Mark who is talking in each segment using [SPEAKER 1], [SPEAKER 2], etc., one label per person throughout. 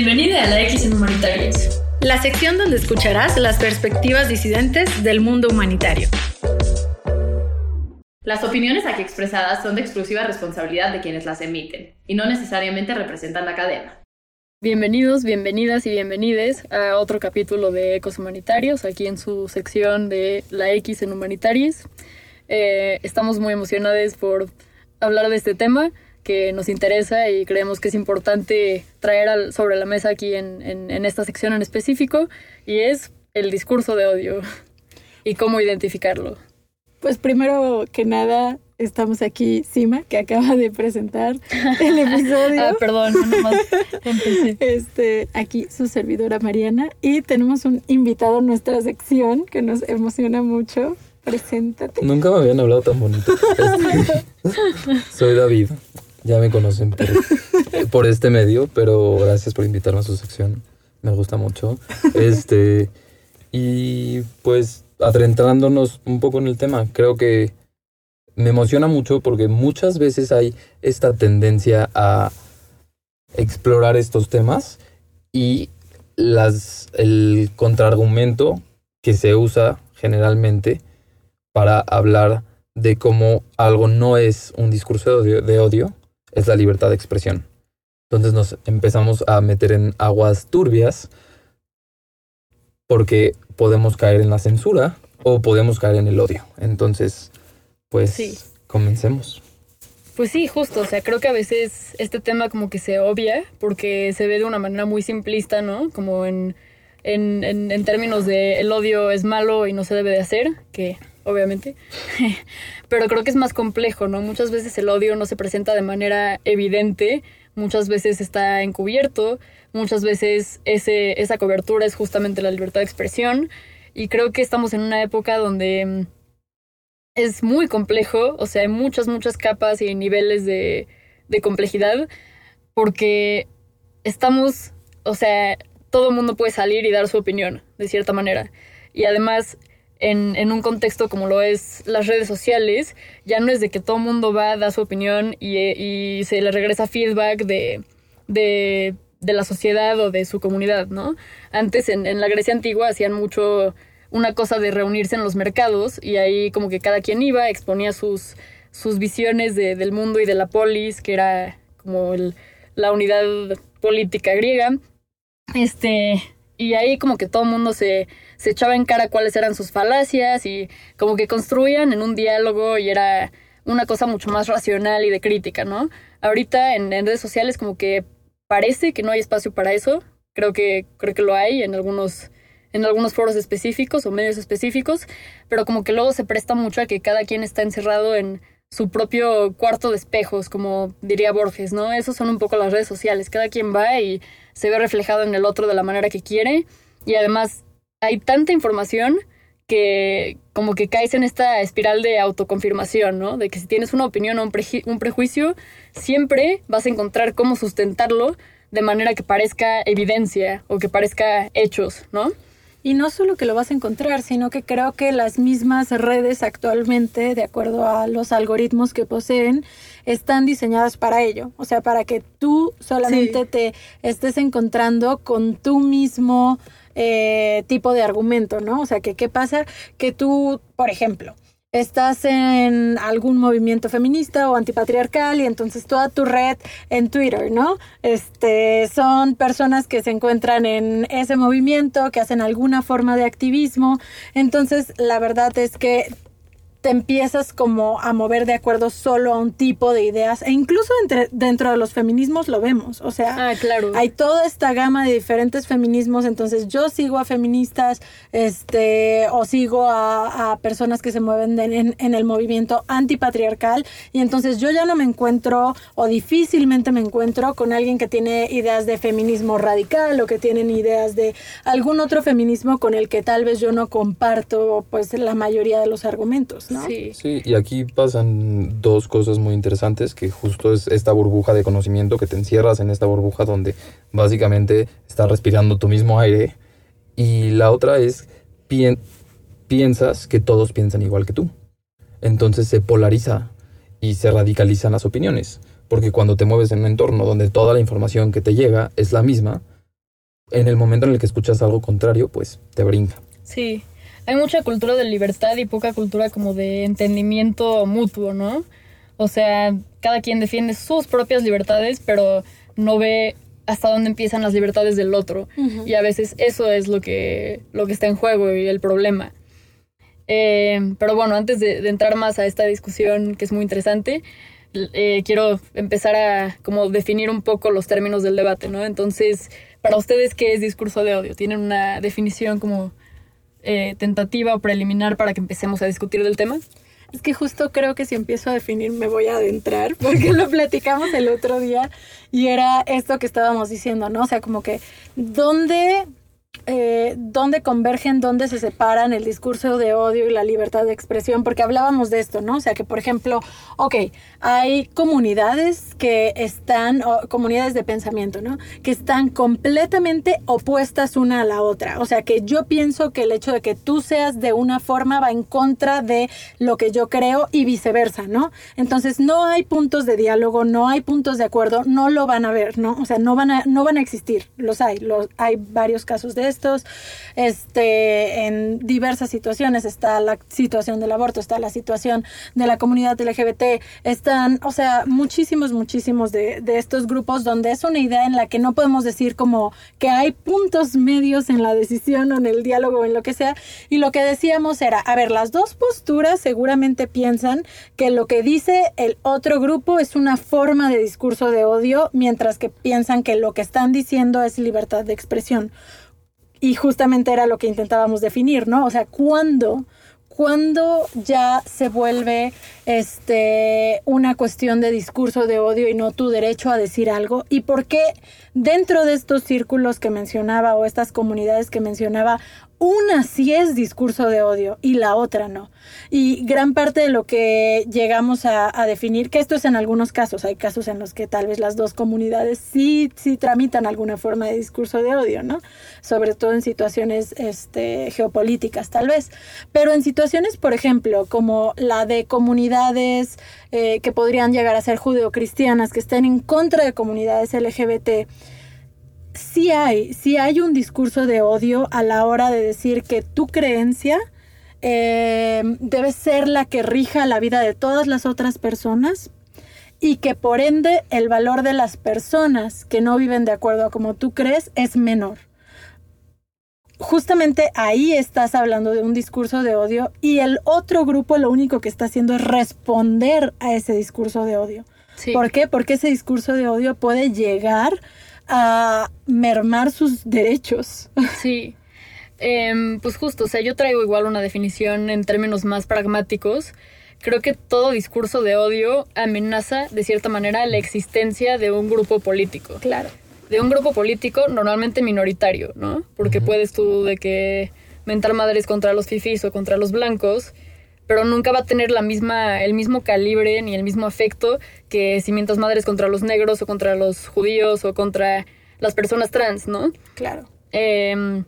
[SPEAKER 1] Bienvenida a la X en Humanitarios.
[SPEAKER 2] La sección donde escucharás las perspectivas disidentes del mundo humanitario.
[SPEAKER 3] Las opiniones aquí expresadas son de exclusiva responsabilidad de quienes las emiten y no necesariamente representan la cadena.
[SPEAKER 4] Bienvenidos, bienvenidas y bienvenides a otro capítulo de Ecos Humanitarios, aquí en su sección de la X en Humanitarios. Eh, estamos muy emocionados por hablar de este tema que nos interesa y creemos que es importante traer sobre la mesa aquí en, en esta sección en específico, y es el discurso de odio y cómo identificarlo.
[SPEAKER 5] Pues primero que nada, estamos aquí Sima, que acaba de presentar el episodio.
[SPEAKER 4] ah, perdón, nomás
[SPEAKER 5] Este, aquí su servidora Mariana y tenemos un invitado en nuestra sección que nos emociona mucho. Preséntate.
[SPEAKER 6] Nunca me habían hablado tan bonito. Este, soy David. Ya me conocen por, por, este medio, pero gracias por invitarme a su sección. Me gusta mucho. Este, y pues adentrándonos un poco en el tema, creo que me emociona mucho porque muchas veces hay esta tendencia a explorar estos temas y las, el contraargumento que se usa generalmente para hablar de cómo algo no es un discurso de odio, de odio, es la libertad de expresión. Entonces nos empezamos a meter en aguas turbias porque podemos caer en la censura o podemos caer en el odio. Entonces, pues sí. comencemos.
[SPEAKER 4] Pues sí, justo, o sea, creo que a veces este tema como que se obvia porque se ve de una manera muy simplista, ¿no? Como en, en, en, términos de el odio es malo y no se debe de hacer, que obviamente, pero creo que es más complejo, ¿no? Muchas veces el odio no se presenta de manera evidente, muchas veces está encubierto, muchas veces ese, esa cobertura es justamente la libertad de expresión y creo que estamos en una época donde mm, es muy complejo, o sea, hay muchas, muchas capas y niveles de, de complejidad porque estamos, o sea, todo el mundo puede salir y dar su opinión, de cierta manera. Y además en, en, un contexto como lo es las redes sociales, ya no es de que todo el mundo va, da su opinión y, y se le regresa feedback de, de, de, la sociedad o de su comunidad, ¿no? Antes en, en, la Grecia antigua hacían mucho una cosa de reunirse en los mercados y ahí como que cada quien iba, exponía sus, sus visiones de, del mundo y de la polis, que era como el, la unidad política griega. Este, y ahí como que todo el mundo se, se echaba en cara cuáles eran sus falacias y como que construían en un diálogo y era una cosa mucho más racional y de crítica, ¿no? Ahorita en, redes sociales como que parece que no hay espacio para eso. Creo que, creo que lo hay en algunos, en algunos foros específicos o medios específicos, pero como que luego se presta mucho a que cada quien está encerrado en su propio cuarto de espejos, como diría Borges, ¿no? Esos son un poco las redes sociales. Cada quien va y se ve reflejado en el otro de la manera que quiere y además hay tanta información que como que caes en esta espiral de autoconfirmación, ¿no? De que si tienes una opinión o un, un, prejuicio, siempre vas a encontrar cómo sustentarlo de manera que parezca evidencia o que parezca hechos, ¿no?
[SPEAKER 5] Y no solo que lo vas a encontrar, sino que creo que las mismas redes actualmente, de acuerdo a los algoritmos que poseen, están diseñadas para ello. O sea, para que tú solamente sí. te estés encontrando con tú mismo eh, tipo de argumento, ¿no? O sea, que qué pasa que tú, por ejemplo, estás en algún movimiento feminista o antipatriarcal y entonces toda tu red en Twitter, ¿no? Este, son personas que se encuentran en ese movimiento, que hacen alguna forma de activismo. Entonces, la verdad es que te empiezas como a mover de acuerdo solo a un tipo de ideas e incluso entre, dentro de los feminismos lo vemos, o sea,
[SPEAKER 4] ah, claro.
[SPEAKER 5] hay toda esta gama de diferentes feminismos, entonces yo sigo a feministas, este, o sigo a, a personas que se mueven de, en, en, el movimiento antipatriarcal y entonces yo ya no me encuentro o difícilmente me encuentro con alguien que tiene ideas de feminismo radical o que tienen ideas de algún otro feminismo con el que tal vez yo no comparto pues la mayoría de los argumentos. ¿No?
[SPEAKER 4] Sí.
[SPEAKER 6] sí, y aquí pasan dos cosas muy interesantes, que justo es esta burbuja de conocimiento, que te encierras en esta burbuja donde básicamente estás respirando tu mismo aire, y la otra es pi piensas que todos piensan igual que tú. Entonces se polariza y se radicalizan las opiniones, porque cuando te mueves en un entorno donde toda la información que te llega es la misma, en el momento en el que escuchas algo contrario, pues te brinca.
[SPEAKER 4] Sí, hay mucha cultura de libertad y poca cultura como de entendimiento mutuo, ¿no? O sea, cada quien defiende sus propias libertades, pero no ve hasta dónde empiezan las libertades del otro. Y a veces eso es lo que, lo que está en juego y el problema. Eh, pero bueno, antes de, entrar más a esta discusión que es muy interesante, eh, quiero empezar a como definir un poco los términos del debate, ¿no? Entonces, para ustedes, ¿qué es discurso de odio? ¿Tienen una definición como eh, tentativa o preliminar para que empecemos a discutir del tema?
[SPEAKER 5] Es que justo creo que si empiezo a definir me voy a adentrar, porque lo platicamos el otro día y era esto que estábamos diciendo, ¿no? O sea, como que, ¿dónde eh, dónde convergen, dónde se separan el discurso de odio y la libertad de expresión, porque hablábamos de esto, ¿no? O sea, que por ejemplo, ok, hay comunidades que están, comunidades de pensamiento, ¿no? Que están completamente opuestas una a la otra. O sea, que yo pienso que el hecho de que tú seas de una forma va en contra de lo que yo creo y viceversa, ¿no? Entonces, no hay puntos de diálogo, no hay puntos de acuerdo, no lo van a ver, ¿no? O sea, no van a, no van a existir, los hay, hay varios casos de estos, este, en diversas situaciones, está la situación del aborto, está la situación de la comunidad LGBT, están, o sea, muchísimos, muchísimos de, de estos grupos donde es una idea en la que no podemos decir como que hay puntos medios en la decisión o en el diálogo o en lo que sea, y lo que decíamos era, a ver, las dos posturas seguramente piensan que lo que dice el otro grupo es una forma de discurso de odio, mientras que piensan que lo que están diciendo es libertad de expresión. Y justamente era lo que intentábamos definir, ¿no? O sea, ¿cuándo, cuándo ya se vuelve este, una cuestión de discurso de odio y no tu derecho a decir algo? ¿Y por qué dentro de estos círculos que mencionaba o estas comunidades que mencionaba, una sí es discurso de odio y la otra no. Y gran parte de lo que llegamos a, definir, que esto es en algunos casos, hay casos en los que tal vez las dos comunidades sí, sí tramitan alguna forma de discurso de odio, ¿no? Sobre todo en situaciones este, geopolíticas tal vez. Pero en situaciones, por ejemplo, como la de comunidades eh, que podrían llegar a ser judeocristianas, que estén en contra de comunidades LGBT, sí hay, sí hay un discurso de odio a la hora de decir que tu creencia eh, debe ser la que rija la vida de todas las otras personas y que por ende el valor de las personas que no viven de acuerdo a como tú crees es menor. Justamente ahí estás hablando de un discurso de odio y el otro grupo lo único que está haciendo es responder a ese discurso de odio. ¿Por qué? Porque ese discurso de odio puede llegar a mermar sus derechos.
[SPEAKER 4] Sí. Em, pues justo, o sea, yo traigo igual una definición en términos más pragmáticos. Creo que todo discurso de odio amenaza de cierta manera la existencia de un grupo político.
[SPEAKER 5] Claro.
[SPEAKER 4] De un grupo político normalmente minoritario, ¿no? Porque puedes tú de que mentar madres contra los fifís o contra los blancos, pero nunca va a tener la misma, el mismo calibre ni el mismo afecto que si mientas madres contra los negros o contra los judíos o contra las personas trans, ¿no?
[SPEAKER 5] Claro.
[SPEAKER 4] Em,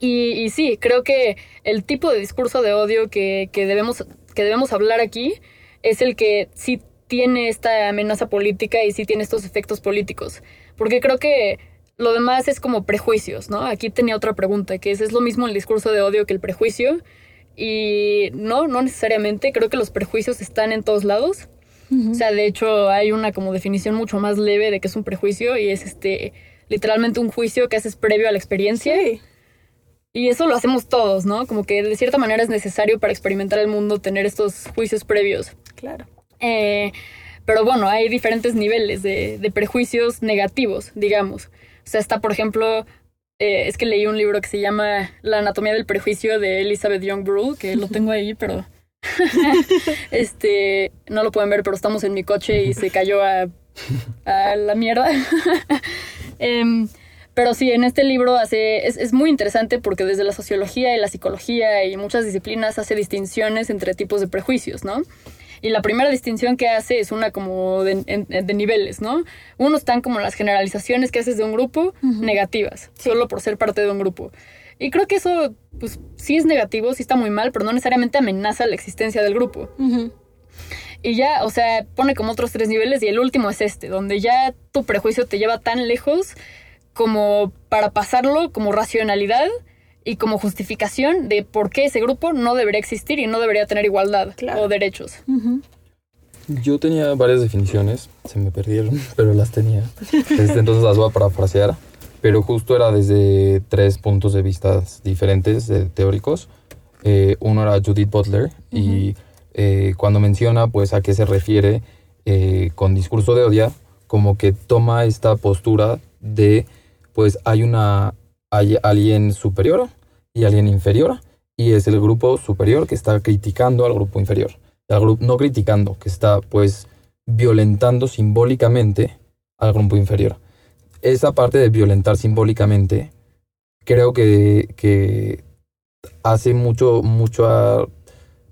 [SPEAKER 4] y, sí, creo que el tipo de discurso de odio que, debemos, que debemos hablar aquí es el que sí tiene esta amenaza política y sí tiene estos efectos políticos. Porque creo que lo demás es como prejuicios, ¿no? Aquí tenía otra pregunta, que es, ¿es lo mismo el discurso de odio que el prejuicio? Y no, no necesariamente. Creo que los prejuicios están en todos lados. O sea, de hecho, hay una como definición mucho más leve de que es un prejuicio y es este literalmente un juicio que haces previo a la experiencia. Y eso lo hacemos todos, ¿no? Como que de cierta manera es necesario para experimentar el mundo tener estos juicios previos.
[SPEAKER 5] Claro.
[SPEAKER 4] Eh, pero bueno, hay diferentes niveles de, de prejuicios negativos, digamos. O sea, está, por ejemplo, eh, es que leí un libro que se llama La anatomía del prejuicio de Elizabeth Young Brule, que lo tengo ahí, pero este no lo pueden ver, pero estamos en mi coche y se cayó a, a la mierda. Em, pero sí, en este libro hace, es, es, muy interesante porque desde la sociología y la psicología y muchas disciplinas hace distinciones entre tipos de prejuicios, ¿no? Y la primera distinción que hace es una como de, niveles, ¿no? Uno están como las generalizaciones que haces de un grupo negativas, solo por ser parte de un grupo. Y creo que eso, pues sí es negativo, sí está muy mal, pero no necesariamente amenaza la existencia del grupo. Y ya, o sea, pone como otros tres niveles y el último es este, donde ya tu prejuicio te lleva tan lejos como para pasarlo como racionalidad y como justificación de por qué ese grupo no debería existir y no debería tener igualdad
[SPEAKER 5] Claro.
[SPEAKER 4] o derechos.
[SPEAKER 6] Yo tenía varias definiciones, se me perdieron, pero las tenía. Este, entonces las voy a parafrasear. Pero justo era desde tres puntos de vista diferentes, de teóricos. Eh, uno era Judith Butler y eh, cuando menciona pues a qué se refiere eh, con discurso de odia, como que toma esta postura de pues hay una hay alguien superior y alguien inferior y es el grupo superior que está criticando al grupo inferior al grupo, no criticando, que está pues violentando simbólicamente al grupo inferior. Esa parte de violentar simbólicamente creo que, que hace mucho, mucho, a-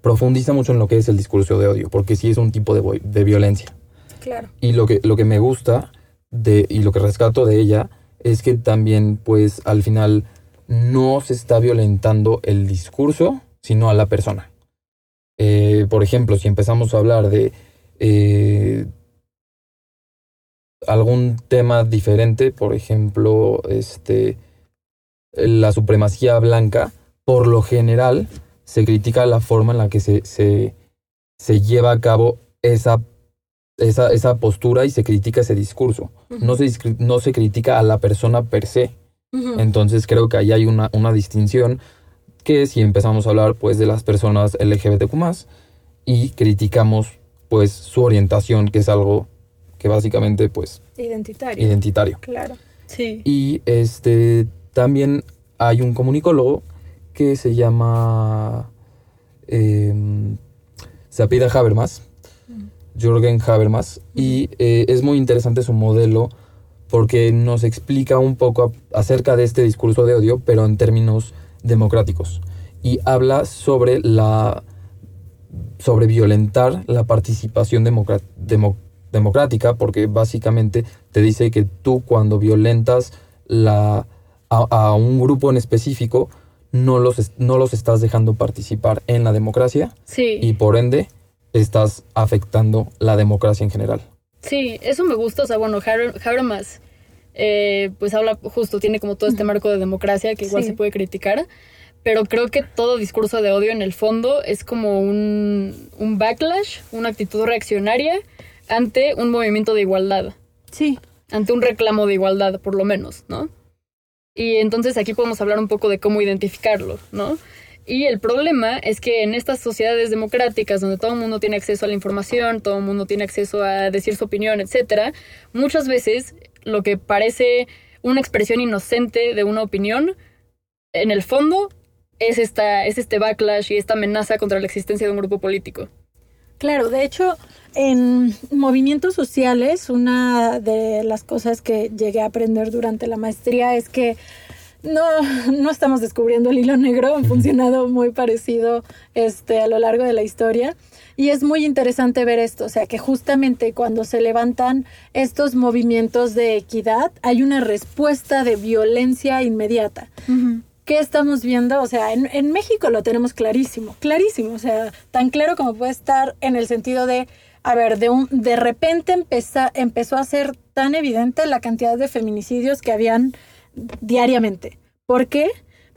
[SPEAKER 6] profundiza mucho en lo que es el discurso de odio, porque sí es un tipo de, de violencia.
[SPEAKER 5] Claro.
[SPEAKER 6] Y lo que, lo que me gusta de, y lo que rescato de ella es que también, pues, al final no se está violentando el discurso, sino a la persona. Eh, por ejemplo, si empezamos a hablar de eh, algún tema diferente, por ejemplo, este, la supremacía blanca, por lo general se critica la forma en la que se, se, se lleva a cabo esa esa, esa postura y se critica ese discurso. no, se, no se critica a la persona per se. Entonces creo que ahí hay una, una distinción que si empezamos a hablar pues de las personas LGBTQ+, y criticamos pues su orientación, que es algo que básicamente pues
[SPEAKER 5] Identitario.
[SPEAKER 6] identitario.
[SPEAKER 5] Claro.
[SPEAKER 4] Sí.
[SPEAKER 6] Y este también hay un comunicólogo que se llama eh, se apellida Habermas, Jürgen Habermas, y eh, es muy interesante su modelo porque nos explica un poco acerca de este discurso de odio, pero en términos democráticos. Y habla sobre la sobre violentar la participación democrática, porque básicamente te dice que tú cuando violentas la, a, a un grupo en específico, no los, no los estás dejando participar en la democracia
[SPEAKER 4] Sí.
[SPEAKER 6] y por ende estás afectando la democracia en general.
[SPEAKER 4] Sí, eso me gusta. O sea, bueno, Haber- Habermas, eh, pues habla justo, tiene como todo este marco de democracia que igual
[SPEAKER 5] Sí.
[SPEAKER 4] se puede criticar. Pero creo que todo discurso de odio en el fondo es como un, un backlash, una actitud reaccionaria ante un movimiento de igualdad,
[SPEAKER 5] Sí.
[SPEAKER 4] ante un reclamo de igualdad, por lo menos, ¿no? Y entonces aquí podemos hablar un poco de cómo identificarlo, ¿no? Y el problema es que en estas sociedades democráticas donde todo el mundo tiene acceso a la información, todo el mundo tiene acceso a decir su opinión, etcétera, muchas veces lo que parece una expresión inocente de una opinión, en el fondo es esta es este backlash y esta amenaza contra la existencia de un grupo político.
[SPEAKER 5] Claro, de hecho, en movimientos sociales, una de las cosas que llegué a aprender durante la maestría es que no, no estamos descubriendo el hilo negro, han funcionado muy parecido este, a lo largo de la historia. Y es muy interesante ver esto, o sea, que justamente cuando se levantan estos movimientos de equidad, hay una respuesta de violencia inmediata. ¿Qué estamos viendo? O sea, en, en México lo tenemos clarísimo, clarísimo, o sea, tan claro como puede estar en el sentido de, a ver, de, un, de repente empeza- empezó a ser tan evidente la cantidad de feminicidios que habían diariamente. ¿Por qué?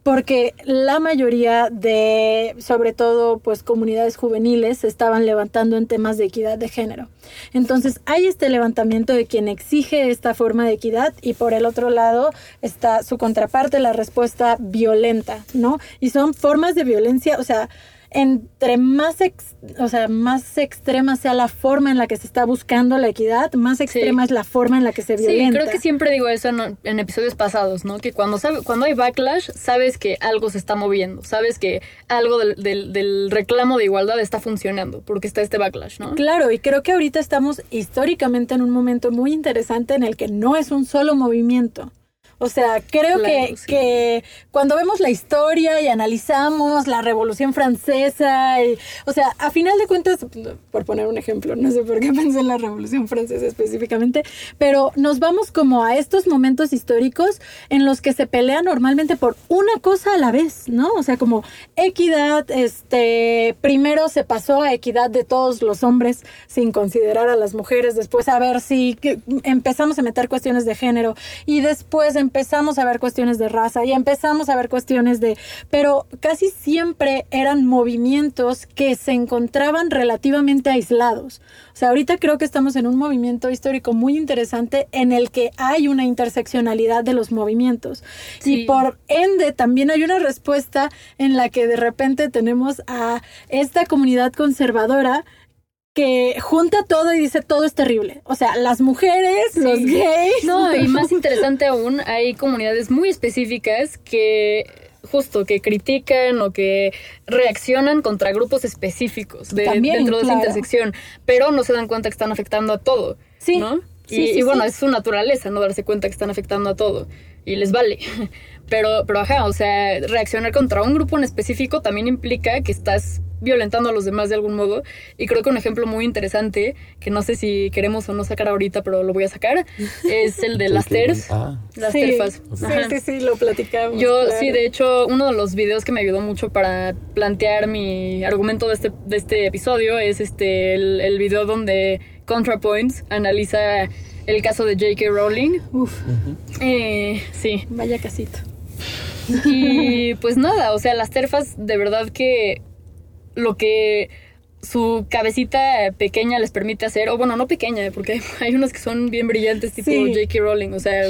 [SPEAKER 5] Porque la mayoría de, sobre todo, pues comunidades juveniles estaban levantando en temas de equidad de género. Entonces hay este levantamiento de quien exige esta forma de equidad y por el otro lado está su contraparte, la respuesta violenta, ¿no? Y son formas de violencia, o sea, entre más, ex- o sea, más extrema sea la forma en la que se está buscando la equidad, más extrema es la forma en la que se
[SPEAKER 4] Sí,
[SPEAKER 5] violenta.
[SPEAKER 4] creo que siempre digo eso en, en episodios pasados, ¿no? Que cuando, sabe, cuando hay backlash, sabes que algo se está moviendo, sabes que algo del, del- del reclamo de igualdad está funcionando, porque está este backlash, ¿no?
[SPEAKER 5] Claro, y creo que ahorita estamos históricamente en un momento muy interesante en el que no es un solo movimiento. O sea, creo
[SPEAKER 4] Claro,
[SPEAKER 5] que,
[SPEAKER 4] sí.
[SPEAKER 5] que cuando vemos la historia y analizamos la Revolución Francesa, y, o sea, a final de cuentas, por poner un ejemplo, no sé por qué pensé en la Revolución Francesa específicamente, pero nos vamos como a estos momentos históricos en los que se pelea normalmente por una cosa a la vez, ¿no? O sea, como equidad, este, primero se pasó a equidad de todos los hombres sin considerar a las mujeres, después a ver si que empezamos a meter cuestiones de género y después empezamos a ver cuestiones de raza y empezamos a ver cuestiones de... Pero casi siempre eran movimientos que se encontraban relativamente aislados. O sea, ahorita creo que estamos en un movimiento histórico muy interesante en el que hay una interseccionalidad de los movimientos. Y por ende también hay una respuesta en la que de repente tenemos a esta comunidad conservadora que junta todo y dice todo es terrible. O sea, las mujeres, los gays.
[SPEAKER 4] No, y más interesante aún, hay comunidades muy específicas que justo que critican o que reaccionan contra grupos específicos de, dentro de esa intersección, pero no se dan cuenta que están afectando a todo. Sí. ¿no? y, bueno, es su naturaleza no darse cuenta que están afectando a todo y les vale. Pero, pero ajá, o sea, reaccionar contra un grupo en específico también implica que estás violentando a los demás de algún modo. Y creo que un ejemplo muy interesante, que no sé si queremos o no sacar ahorita, pero lo voy a sacar, es el de las TERFs.
[SPEAKER 6] Ah.
[SPEAKER 4] Las
[SPEAKER 5] sí,
[SPEAKER 4] TERFas.
[SPEAKER 5] Sí, sí, lo platicamos.
[SPEAKER 4] Yo, sí, de hecho, uno de los videos que me ayudó mucho para plantear mi argumento de este, de este episodio es este el, el video donde ContraPoints analiza el caso de J.K. Rowling.
[SPEAKER 5] Uf.
[SPEAKER 4] Eh, sí.
[SPEAKER 5] Vaya casito.
[SPEAKER 4] Y pues nada, o sea, las terfas de verdad que lo que su cabecita pequeña les permite hacer, o bueno, no pequeña, porque hay unos que son bien brillantes, tipo J.K. Rowling, o sea,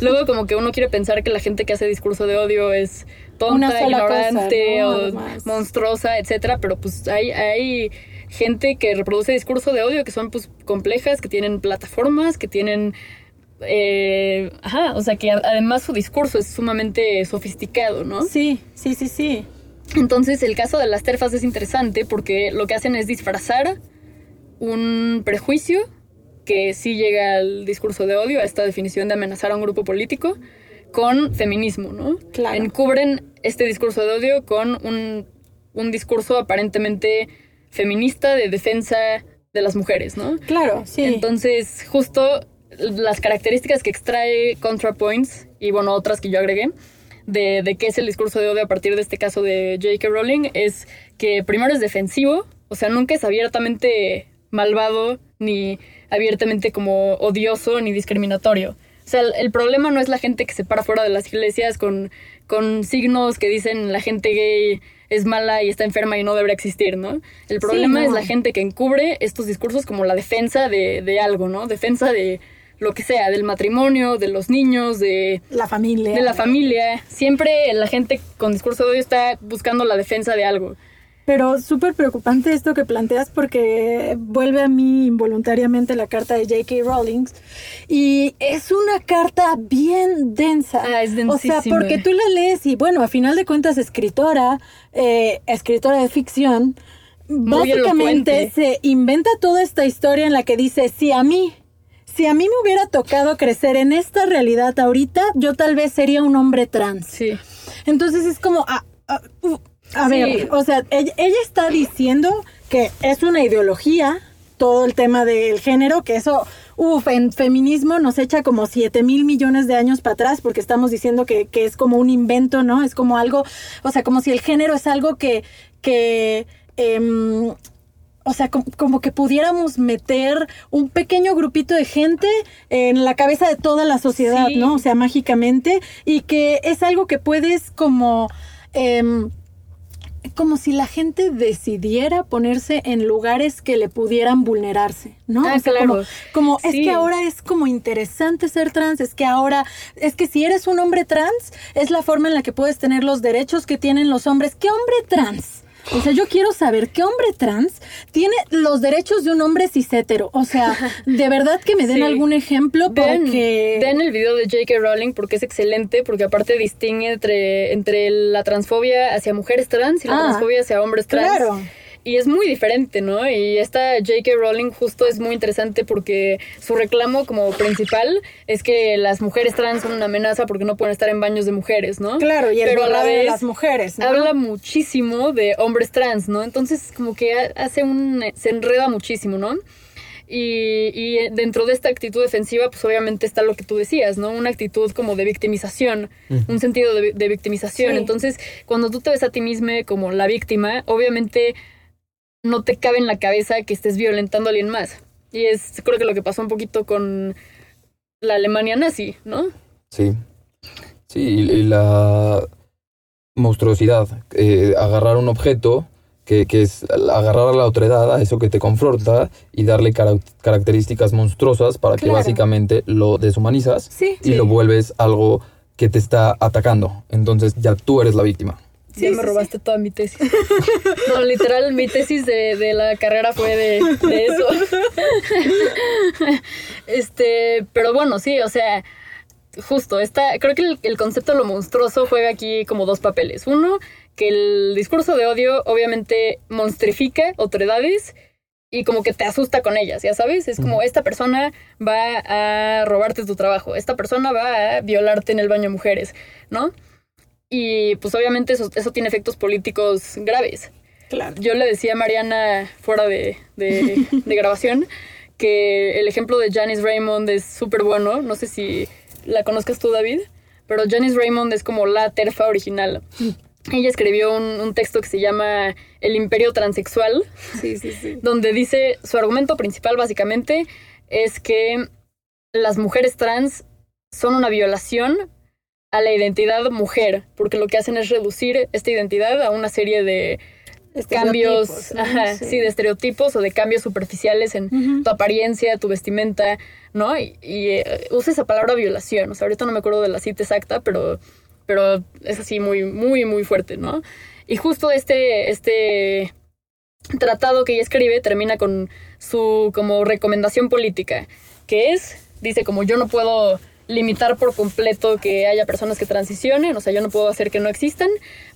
[SPEAKER 4] luego como que uno quiere pensar que la gente que hace discurso de odio es tonta, ignorante o monstruosa, etcétera, pero pues hay, hay gente que reproduce discurso de odio que son pues complejas, que tienen plataformas, que tienen eh, ajá, o sea que además su discurso es sumamente sofisticado, ¿no?
[SPEAKER 5] Sí, sí, sí, sí.
[SPEAKER 4] Entonces el caso de las terfas es interesante porque lo que hacen es disfrazar un prejuicio que sí llega al discurso de odio, a esta definición de amenazar a un grupo político, con feminismo, ¿no?
[SPEAKER 5] Claro.
[SPEAKER 4] Encubren este discurso de odio con un, un discurso aparentemente feminista de defensa de las mujeres, ¿no?
[SPEAKER 5] Claro, sí.
[SPEAKER 4] Entonces, justo las características que extrae ContraPoints y bueno, otras que yo agregué de, de qué es el discurso de odio a partir de este caso de J.K. Rowling es que primero es defensivo, o sea, nunca es abiertamente malvado ni abiertamente como odioso ni discriminatorio. O sea, el, problema no es la gente que se para fuera de las iglesias con, con signos que dicen la gente gay es mala y está enferma y no debería existir, ¿no? El problema es la gente que encubre estos discursos como la defensa de, de algo, ¿no? Defensa de, lo que sea, del matrimonio, de los niños, de
[SPEAKER 5] la familia.
[SPEAKER 4] De la familia. Siempre la gente con discurso de odio está buscando la defensa de algo.
[SPEAKER 5] Pero súper preocupante esto que planteas porque vuelve a mí involuntariamente la carta de J.K. Rowling y es una carta bien densa.
[SPEAKER 4] Ah, es
[SPEAKER 5] o sea, porque tú la lees y bueno, a final de cuentas escritora, eh, escritora de ficción, básicamente se inventa toda esta historia en la que dice, si a mí si a mí me hubiera tocado crecer en esta realidad ahorita, yo tal vez sería un hombre trans.
[SPEAKER 4] Sí.
[SPEAKER 5] Entonces es como, a, a, ver, o sea, ella, está diciendo que es una ideología, todo el tema del género, que eso, uff, en feminismo nos echa como 7 mil millones de años para atrás, porque estamos diciendo que, que, es como un invento, ¿no? Es como algo, o sea, como si el género es algo que, que eh, o sea, como, que pudiéramos meter un pequeño grupito de gente en la cabeza de toda la sociedad, ¿no? O sea, mágicamente, y que es algo que puedes como... Em, como si la gente decidiera ponerse en lugares que le pudieran vulnerarse, ¿no?
[SPEAKER 4] Ah, claro.
[SPEAKER 5] Como, es que ahora es como interesante ser trans, es que ahora, es que si eres un hombre trans, es la forma en la que puedes tener los derechos que tienen los hombres. ¿Qué hombre trans? O sea, yo quiero saber qué hombre trans tiene los derechos de un hombre cis hetero. O sea, de verdad que me den algún ejemplo porque...
[SPEAKER 4] Ven el video de J.K. Rowling porque es excelente, porque aparte distingue entre, entre la transfobia hacia mujeres trans y la ah, transfobia hacia hombres trans. Claro y es muy diferente, ¿no? Y esta J.K. Rowling justo es muy interesante porque su reclamo como principal es que las mujeres trans son una amenaza porque no pueden estar en baños de mujeres, ¿no?
[SPEAKER 5] Claro, y el Pero a la vez de las mujeres, ¿no?
[SPEAKER 4] Habla muchísimo de hombres trans, ¿no? Entonces como que hace un... se enreda muchísimo, ¿no? Y, y, dentro de esta actitud defensiva, pues obviamente está lo que tú decías, ¿no? Una actitud como de victimización, un sentido de, de victimización. Entonces, cuando tú te ves a ti misma como la víctima, obviamente no te cabe en la cabeza que estés violentando a alguien más. Y es creo que lo que pasó un poquito con la Alemania nazi, ¿no?
[SPEAKER 6] Sí. Sí, y, la monstruosidad, eh, agarrar un objeto que, que es agarrar a la otredad, a eso que te confronta y darle cara- características monstruosas para que básicamente lo deshumanizas
[SPEAKER 5] Sí.
[SPEAKER 6] y lo vuelves algo que te está atacando. Entonces ya tú eres la víctima.
[SPEAKER 5] Sí,
[SPEAKER 4] ya
[SPEAKER 5] sí,
[SPEAKER 4] me
[SPEAKER 5] sí.
[SPEAKER 4] robaste toda mi tesis. No, literal, mi tesis de, de la carrera fue de, de eso. Este, pero bueno, sí, o sea, justo, esta, creo que el, el concepto de lo monstruoso juega aquí como dos papeles. Uno, que el discurso de odio obviamente monstrifica otredades y como que te asusta con ellas, ya sabes, es como esta persona va a robarte tu trabajo, esta persona va a violarte en el baño de mujeres, ¿no? Y pues obviamente eso, eso tiene efectos políticos graves.
[SPEAKER 5] Claro.
[SPEAKER 4] Yo le decía a Mariana fuera de, de- de grabación que el ejemplo de Janice Raymond es súper bueno. No sé si la conozcas tú, David, pero Janice Raymond es como la terfa original. Ella escribió un, un texto que se llama El imperio transexual,
[SPEAKER 5] Sí, sí, sí.
[SPEAKER 4] donde dice, su argumento principal básicamente es que las mujeres trans son una violación a la identidad mujer, porque lo que hacen es reducir esta identidad a una serie de cambios,
[SPEAKER 5] ¿no?
[SPEAKER 4] ajá, sí. de estereotipos o de cambios superficiales en tu apariencia, tu vestimenta, ¿no? Y, y, eh, usa esa palabra violación, o sea, ahorita no me acuerdo de la cita exacta, pero, pero es así muy, muy, muy fuerte, ¿no? Y justo este, este tratado que ella escribe termina con su como recomendación política, que es, dice como yo no puedo limitar por completo que haya personas que transicionen, o sea, yo no puedo hacer que no existan,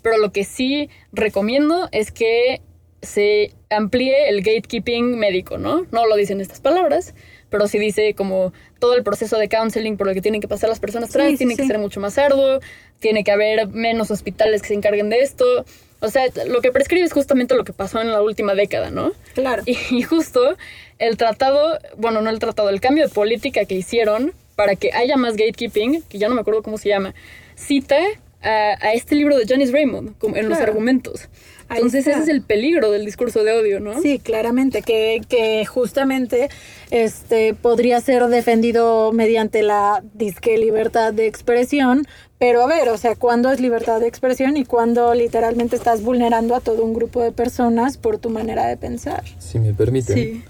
[SPEAKER 4] pero lo que sí recomiendo es que se amplíe el gatekeeping médico, ¿no? No lo dicen estas palabras, pero sí dice como todo el proceso de counseling por el que tienen que pasar las personas trans
[SPEAKER 5] Sí, sí,
[SPEAKER 4] tiene que
[SPEAKER 5] sí.
[SPEAKER 4] ser mucho más arduo, tiene que haber menos hospitales que se encarguen de esto. O sea, lo que prescribe es justamente lo que pasó en la última década, ¿no?
[SPEAKER 5] Claro.
[SPEAKER 4] Y, y justo el tratado, bueno, no el tratado, el cambio de política que hicieron para que haya más gatekeeping, que ya no me acuerdo cómo se llama, cita a, a este libro de Janice Raymond como en los argumentos. Entonces ese es el peligro del discurso de odio, ¿no?
[SPEAKER 5] Sí, claramente, que, que justamente este podría ser defendido mediante la disque libertad de expresión, pero a ver, o sea, ¿cuándo es libertad de expresión y cuándo literalmente estás vulnerando a todo un grupo de personas por tu manera de pensar?
[SPEAKER 6] Si me permiten,
[SPEAKER 4] Sí.